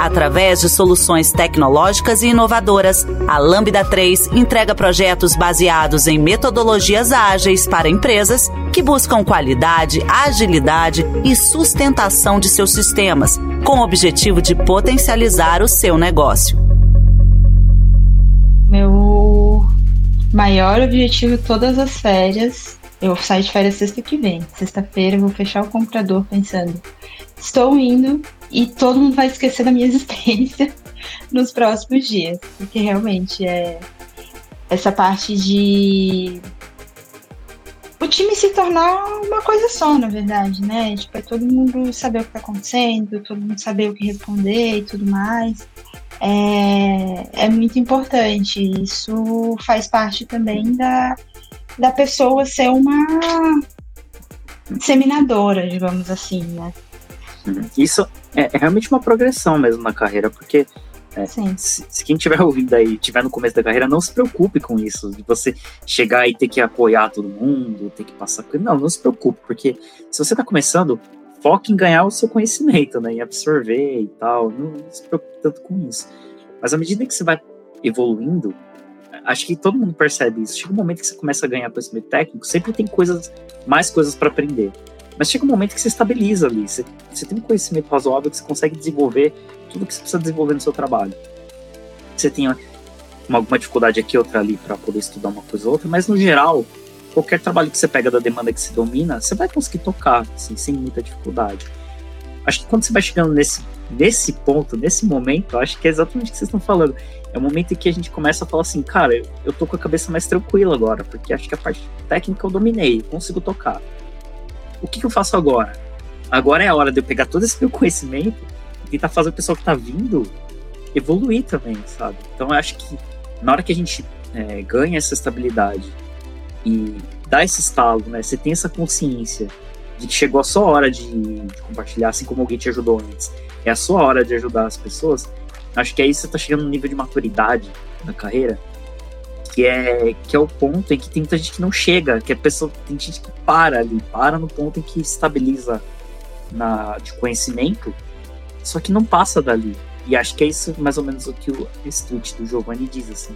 Speaker 1: Através de soluções tecnológicas e inovadoras, a Lambda 3 entrega projetos baseados em metodologias ágeis para empresas que buscam qualidade, agilidade e sustentação de seus sistemas, com o objetivo de potencializar o seu negócio.
Speaker 4: Meu maior objetivo todas as férias Eu saio de férias sexta que vem. Sexta-feira eu vou fechar o computador pensando, estou indo e todo mundo vai esquecer da minha [laughs] existência nos próximos dias. Porque realmente é essa parte de o time se tornar uma coisa só, na verdade, né? Tipo, é todo mundo saber o que tá acontecendo, todo mundo saber o que responder e tudo mais. É, é muito importante. Isso faz parte também da, da pessoa ser uma disseminadora, digamos assim, né?
Speaker 2: Isso é, é realmente uma progressão mesmo na carreira, porque é, se, se, quem tiver ouvindo aí, tiver no começo da carreira, não se preocupe com isso, de você chegar e ter que apoiar todo mundo, ter que passar. Não, não se preocupe, porque se você está começando, foque em ganhar o seu conhecimento, né, em absorver e tal. Não, não se preocupe tanto com isso. Mas à medida que você vai evoluindo, acho que todo mundo percebe isso. Chega um momento que você começa a ganhar conhecimento técnico, sempre tem coisas, mais coisas para aprender. Mas chega um momento que você estabiliza ali, você, você tem um conhecimento razoável que você consegue desenvolver tudo que você precisa desenvolver no seu trabalho. Você tem uma, alguma dificuldade aqui, outra ali para poder estudar uma coisa ou outra, mas no geral, qualquer trabalho que você pega da demanda que se domina, você vai conseguir tocar, assim, sem muita dificuldade. Acho que quando você vai chegando nesse, nesse ponto, nesse momento, acho que é exatamente o que vocês estão falando. É o momento em que a gente começa a falar assim, cara, eu, eu tô com a cabeça mais tranquila agora, porque acho que a parte técnica eu dominei, consigo tocar o que, que eu faço agora? Agora é a hora de eu pegar todo esse meu conhecimento e tentar fazer o pessoal que está vindo evoluir também, sabe? Então eu acho que na hora que a gente é, ganha essa estabilidade e dá esse estalo, né? Você tem essa consciência de que chegou a sua hora de, de, compartilhar, assim como alguém te ajudou antes. É a sua hora de ajudar as pessoas. Acho que aí você está chegando no nível de maturidade na carreira que é, que é o ponto em que tem muita gente que não chega, que a pessoa tem gente que para ali, para no ponto em que estabiliza na, de conhecimento, só que não passa dali. E acho que é isso mais ou menos o que o tweet do Giovanni diz assim.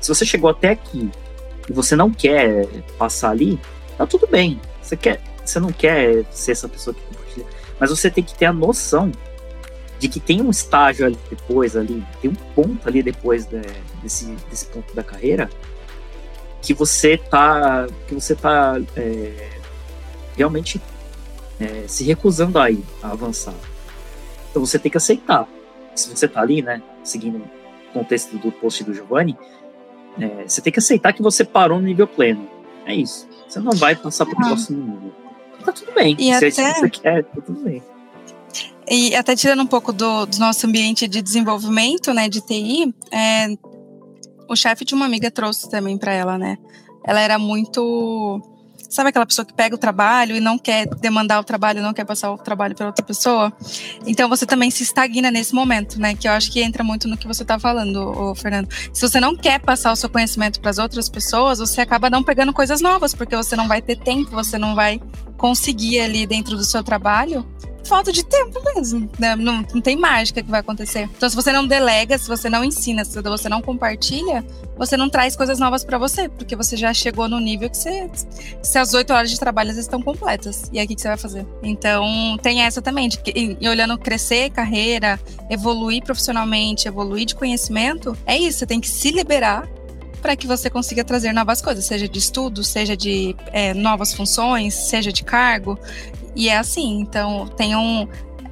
Speaker 2: Se você chegou até aqui e você não quer passar ali, tá tudo bem. Você quer, você não quer ser essa pessoa que compartilha, mas você tem que ter a noção de que tem um estágio ali depois ali, tem um ponto ali depois de, desse, desse ponto da carreira que você tá que você tá é, realmente é, se recusando a ir a avançar. Então você tem que aceitar. Se você tá ali, né, seguindo o contexto do post do Giovanni, é, você tem que aceitar que você parou no nível pleno. É isso. Você não vai passar para o ah. próximo nível. Tá tudo bem.
Speaker 3: E se
Speaker 2: até... é isso que você quer, tá tudo bem.
Speaker 3: E até tirando um pouco do, do nosso ambiente de desenvolvimento, né, de TI, é, o chefe de uma amiga trouxe também para ela, né? Ela era muito sabe aquela pessoa que pega o trabalho e não quer demandar o trabalho, não quer passar o trabalho para outra pessoa? Então você também se estagna nesse momento, né? Que eu acho que entra muito no que você está falando, Fernando. Se você não quer passar o seu conhecimento para as outras pessoas, você acaba não pegando coisas novas, porque você não vai ter tempo, você não vai conseguir ali dentro do seu trabalho falta de tempo mesmo. Né? Não, não tem mágica que vai acontecer. Então, se você não delega, se você não ensina, se você não compartilha, você não traz coisas novas para você, porque você já chegou no nível que você. Se as oito horas de trabalho estão completas. E aí, o que, que, você vai fazer? Então, tem essa também, de que, e olhando crescer carreira, evoluir profissionalmente, evoluir de conhecimento, é isso, você tem que se liberar para que você consiga trazer novas coisas, seja de estudo, seja de é, novas funções, seja de cargo. E é assim, então tem um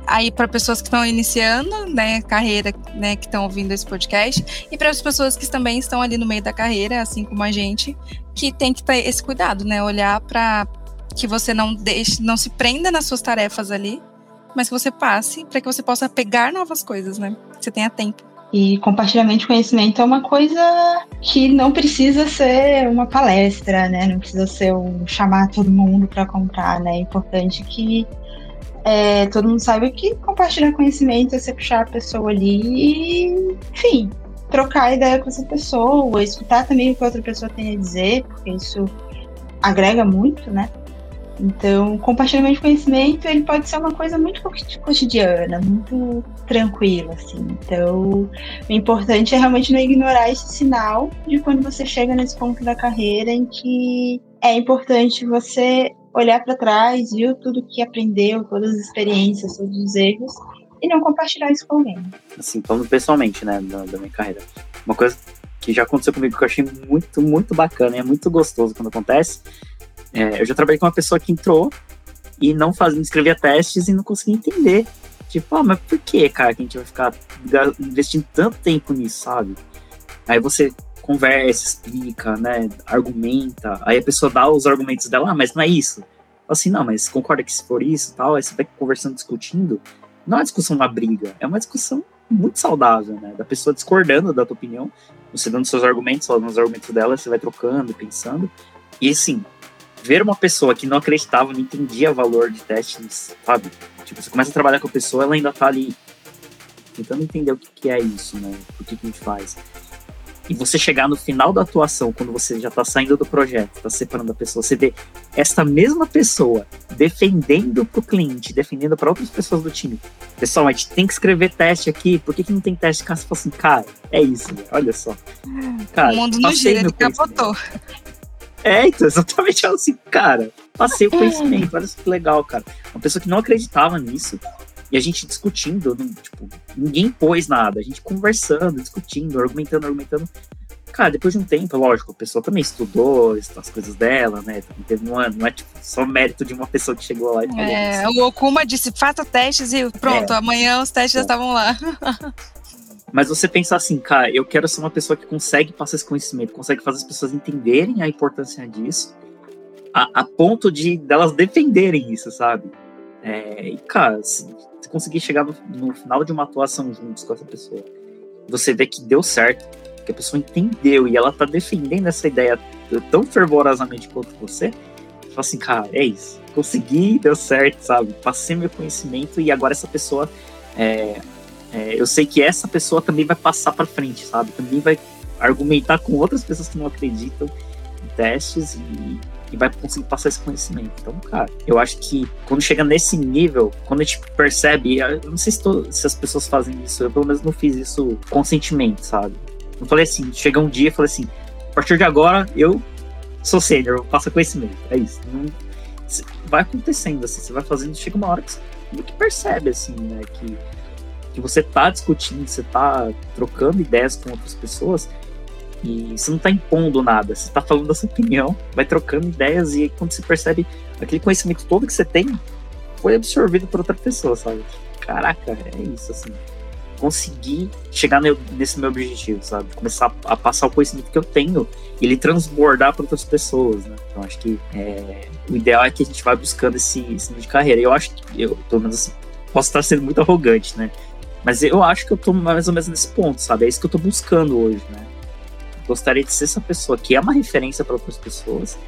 Speaker 3: aí para pessoas que estão iniciando, né, carreira, né, que estão ouvindo esse podcast, e para as pessoas que também estão ali no meio da carreira, assim como a gente, que tem que ter esse cuidado, né, olhar para que você não deixe, não se prenda nas suas tarefas ali, mas que você passe para que você possa pegar novas coisas, né? Que você tenha tempo.
Speaker 4: E compartilhamento de conhecimento é uma coisa que não precisa ser uma palestra, né? Não precisa ser um chamar todo mundo para comprar, né? É importante que é, todo mundo saiba que compartilhar conhecimento é você puxar a pessoa ali e, enfim, trocar ideia com essa pessoa, escutar também o que outra pessoa tem a dizer, porque isso agrega muito, né? Então, compartilhamento de conhecimento, ele pode ser uma coisa muito cotidiana, muito tranquila, assim. Então, o importante é realmente não ignorar esse sinal de quando você chega nesse ponto da carreira em que é importante você olhar para trás, ver tudo que aprendeu, todas as experiências, todos os erros, e não compartilhar isso com alguém.
Speaker 2: Assim, falando pessoalmente, né, da, da minha carreira. Uma coisa que já aconteceu comigo que eu achei muito, muito bacana e é muito gostoso quando acontece, É, eu já trabalhei com uma pessoa que entrou e não fazia, escrevia testes e não conseguia entender. Tipo, ah, mas por que, cara, que a gente vai ficar investindo tanto tempo nisso, sabe? Aí você conversa, explica, né, argumenta, aí a pessoa dá os argumentos dela, ah, mas não é isso. Assim, não, mas concorda que se for isso tal, aí você vai conversando, discutindo, não é uma discussão uma briga, é uma discussão muito saudável, né, da pessoa discordando da tua opinião, você dando seus argumentos, falando os argumentos dela, você vai trocando, pensando, e assim, ver uma pessoa que não acreditava, não entendia o valor de testes, sabe, tipo, você começa a trabalhar com a pessoa, ela ainda tá ali tentando entender o que, que é isso, né, o que, que a gente faz, e você chegar no final da atuação, quando você já está saindo do projeto, está separando a pessoa, você vê essa mesma pessoa defendendo para o cliente, defendendo para outras pessoas do time. Pessoal, a gente tem que escrever teste aqui, por que, que não tem teste? Cara, você fala assim, cara, é isso, olha só.
Speaker 3: Cara, o mundo não gira, ele capotou.
Speaker 2: É, então, exatamente assim, cara, passei o conhecimento, olha que legal, cara. Uma pessoa que não acreditava nisso, e a gente discutindo, não, tipo, ninguém pôs nada, a gente conversando, discutindo, argumentando, argumentando. Cara, depois de um tempo, lógico, a pessoa também estudou as coisas dela, né? Teve um ano, não é tipo, só mérito de uma pessoa que chegou lá e falou.
Speaker 3: É, o Okuma disse: faça testes e pronto, é. amanhã os testes é. já estavam lá. [laughs]
Speaker 2: Mas você pensar assim, cara, eu quero ser uma pessoa que consegue passar esse conhecimento, consegue fazer as pessoas entenderem a importância disso, a, a ponto de delas defenderem isso, sabe? É, e, cara, se, se conseguir chegar no, no, final de uma atuação juntos com essa pessoa, você vê que deu certo, que a pessoa entendeu e ela tá defendendo essa ideia tão fervorosamente quanto você, você fala assim, cara, é isso. Consegui, deu certo, sabe? Passei meu conhecimento e agora essa pessoa. É, é, eu sei que essa pessoa também vai passar para frente, sabe? Também vai argumentar com outras pessoas que não acreditam em testes e e vai conseguir passar esse conhecimento. Então, cara, eu acho que quando chega nesse nível, quando a gente percebe, eu não sei se, tô, se as pessoas fazem isso, eu pelo menos não fiz isso conscientemente, sabe? Não falei assim, chega um dia e falei assim, a partir de agora eu sou sênior, eu passo conhecimento. É isso. Não, vai acontecendo, assim, você vai fazendo, chega uma hora que você que percebe, assim, né, que, que você tá discutindo, você tá trocando ideias com outras pessoas, e você não está impondo nada, você está falando da sua opinião, vai trocando ideias e quando você percebe aquele conhecimento todo que você tem foi absorvido por outra pessoa, sabe? Caraca, é isso, assim. Conseguir chegar nesse meu objetivo, sabe? Começar a passar o conhecimento que eu tenho e ele transbordar para outras pessoas, né? Então acho que é, o ideal é que a gente vá buscando esse, esse nível de carreira. Eu acho que, eu, pelo menos assim, posso estar sendo muito arrogante, né? Mas eu acho que eu tô mais ou menos nesse ponto, sabe? É isso que eu tô buscando hoje, né? gostaria de ser essa pessoa que é uma referência para outras pessoas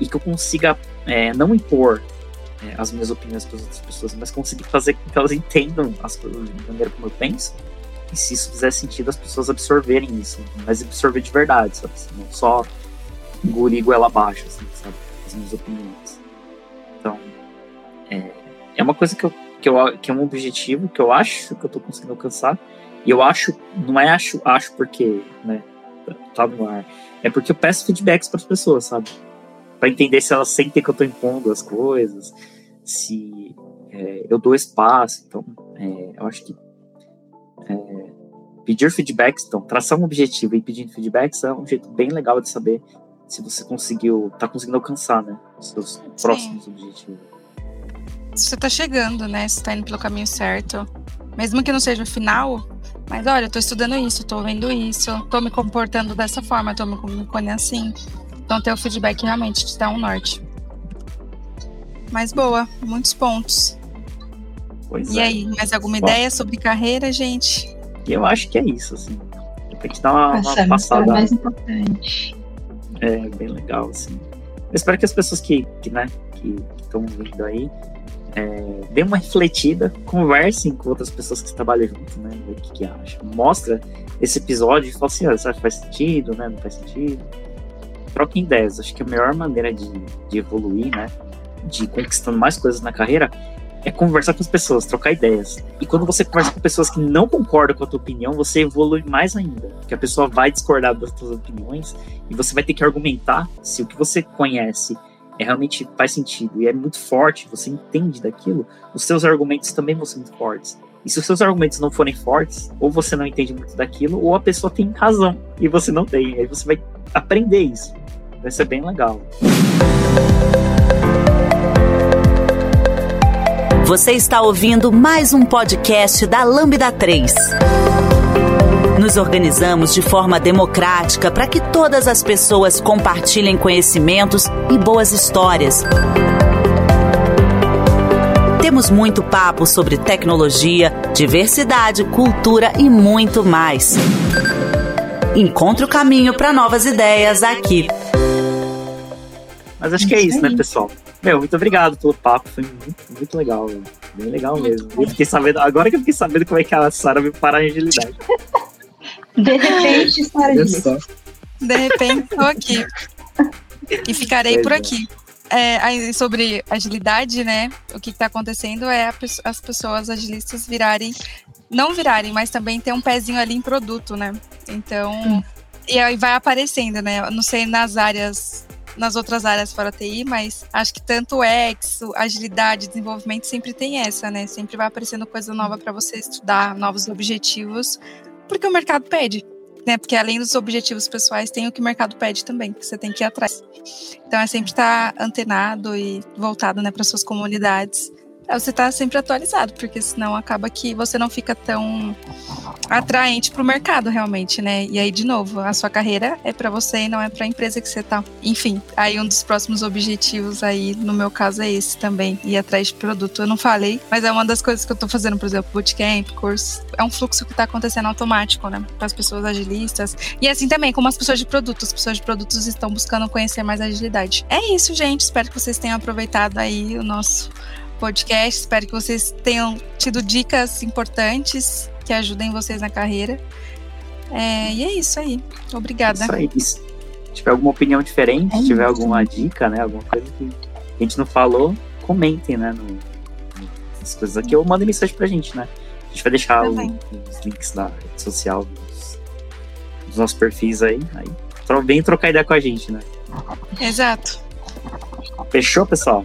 Speaker 2: e que eu consiga é, não impor é, as minhas opiniões para as outras pessoas, mas conseguir fazer com que elas entendam as coisas da maneira como eu penso. E se isso fizer sentido, as pessoas absorverem isso, mas absorver de verdade, sabe? Assim, não só engolir goela abaixo, assim, sabe? As minhas opiniões. Então, é, é uma coisa que, eu, que, eu, que é um objetivo que eu acho que eu estou conseguindo alcançar. E eu acho, não é acho, acho porque, né? tá no ar. É porque eu peço feedbacks para as pessoas, sabe? Para entender se elas sentem que eu tô impondo as coisas, se é, eu dou espaço. Então, é, eu acho que é, pedir feedbacks, então, traçar um objetivo e pedir feedbacks é um jeito bem legal de saber se você conseguiu, tá conseguindo alcançar, né, os seus Sim. próximos objetivos.
Speaker 3: Você tá chegando, né? Você tá indo pelo caminho certo. Mesmo que não seja o final, mas olha, eu tô estudando isso, tô vendo isso, tô me comportando dessa forma, tô me comunicando assim. Então ter o feedback realmente te dá um norte. Mas boa, muitos pontos. Pois e é. aí, mais alguma Bom, ideia sobre carreira, gente?
Speaker 2: Eu acho que é isso, assim. Tem que dar uma, uma passada. É
Speaker 4: mais importante.
Speaker 2: É, bem legal, assim. Eu espero que as pessoas que, que né, que estão vindo aí é, dê uma refletida, conversem com outras pessoas que trabalham junto, né? O que, que. Mostra esse episódio e fala assim, que faz sentido, né? Não faz sentido? Troquem ideias. Acho que a melhor maneira de, de evoluir, né? De conquistando mais coisas na carreira é conversar com as pessoas, trocar ideias. E quando você conversa com pessoas que não concordam com a tua opinião, você evolui mais ainda. Porque a pessoa vai discordar das tuas opiniões e você vai ter que argumentar se o que você conhece é realmente faz sentido e é muito forte, você entende daquilo, os seus argumentos também vão ser muito fortes. E se os seus argumentos não forem fortes, ou você não entende muito daquilo, ou a pessoa tem razão e você não tem. Aí você vai aprender isso. Vai ser bem legal.
Speaker 1: Você está ouvindo mais um podcast da Lambda 3. Nos organizamos de forma democrática para que todas as pessoas compartilhem conhecimentos e boas histórias. Temos muito papo sobre tecnologia, diversidade, cultura e muito mais. Encontre o caminho para novas ideias aqui.
Speaker 2: Mas acho que é isso, né, pessoal? Meu, muito obrigado pelo papo, foi muito, muito legal, bem legal mesmo. Eu fiquei sabendo, agora que eu fiquei sabendo como é que a Sara me para a agilidade. [laughs]
Speaker 4: De repente, Sara
Speaker 3: De repente, estou aqui. E ficarei por aqui. É, sobre agilidade, né? O que está acontecendo é as pessoas agilistas virarem, não virarem, mas também ter um pezinho ali em produto, né? Então, hum. e aí vai aparecendo, né? Não sei nas áreas nas outras áreas fora TI, mas acho que tanto o X, agilidade, desenvolvimento sempre tem essa, né? Sempre vai aparecendo coisa nova para você estudar, novos objetivos, porque o mercado pede, né? Porque além dos objetivos pessoais, tem o que o mercado pede também, que você tem que ir atrás. Então é sempre estar antenado e voltado, né, para suas comunidades você tá sempre atualizado, porque senão acaba que você não fica tão atraente para o mercado realmente, né? E aí de novo, a sua carreira é para você e não é para a empresa que você tá. Enfim, aí um dos próximos objetivos aí, no meu caso é esse também, ir atrás de produto. Eu não falei, mas é uma das coisas que eu tô fazendo, por exemplo, bootcamp, curso, é um fluxo que tá acontecendo automático, né? Para as pessoas agilistas. E assim também, como as pessoas de produtos, as pessoas de produtos estão buscando conhecer mais agilidade. É isso, gente. Espero que vocês tenham aproveitado aí o nosso podcast. Espero que vocês tenham tido dicas importantes que ajudem vocês na carreira. É, e é isso aí. Obrigada.
Speaker 2: Isso aí. Se tiver alguma opinião diferente, é se tiver alguma dica, né? Alguma coisa que a gente não falou, comentem, né? No, nas coisas aqui ou mandem mensagem pra gente, né? A gente vai deixar o, os links da rede social dos, dos nossos perfis aí. aí vem trocar ideia com a gente, né?
Speaker 3: Exato.
Speaker 2: Fechou, pessoal?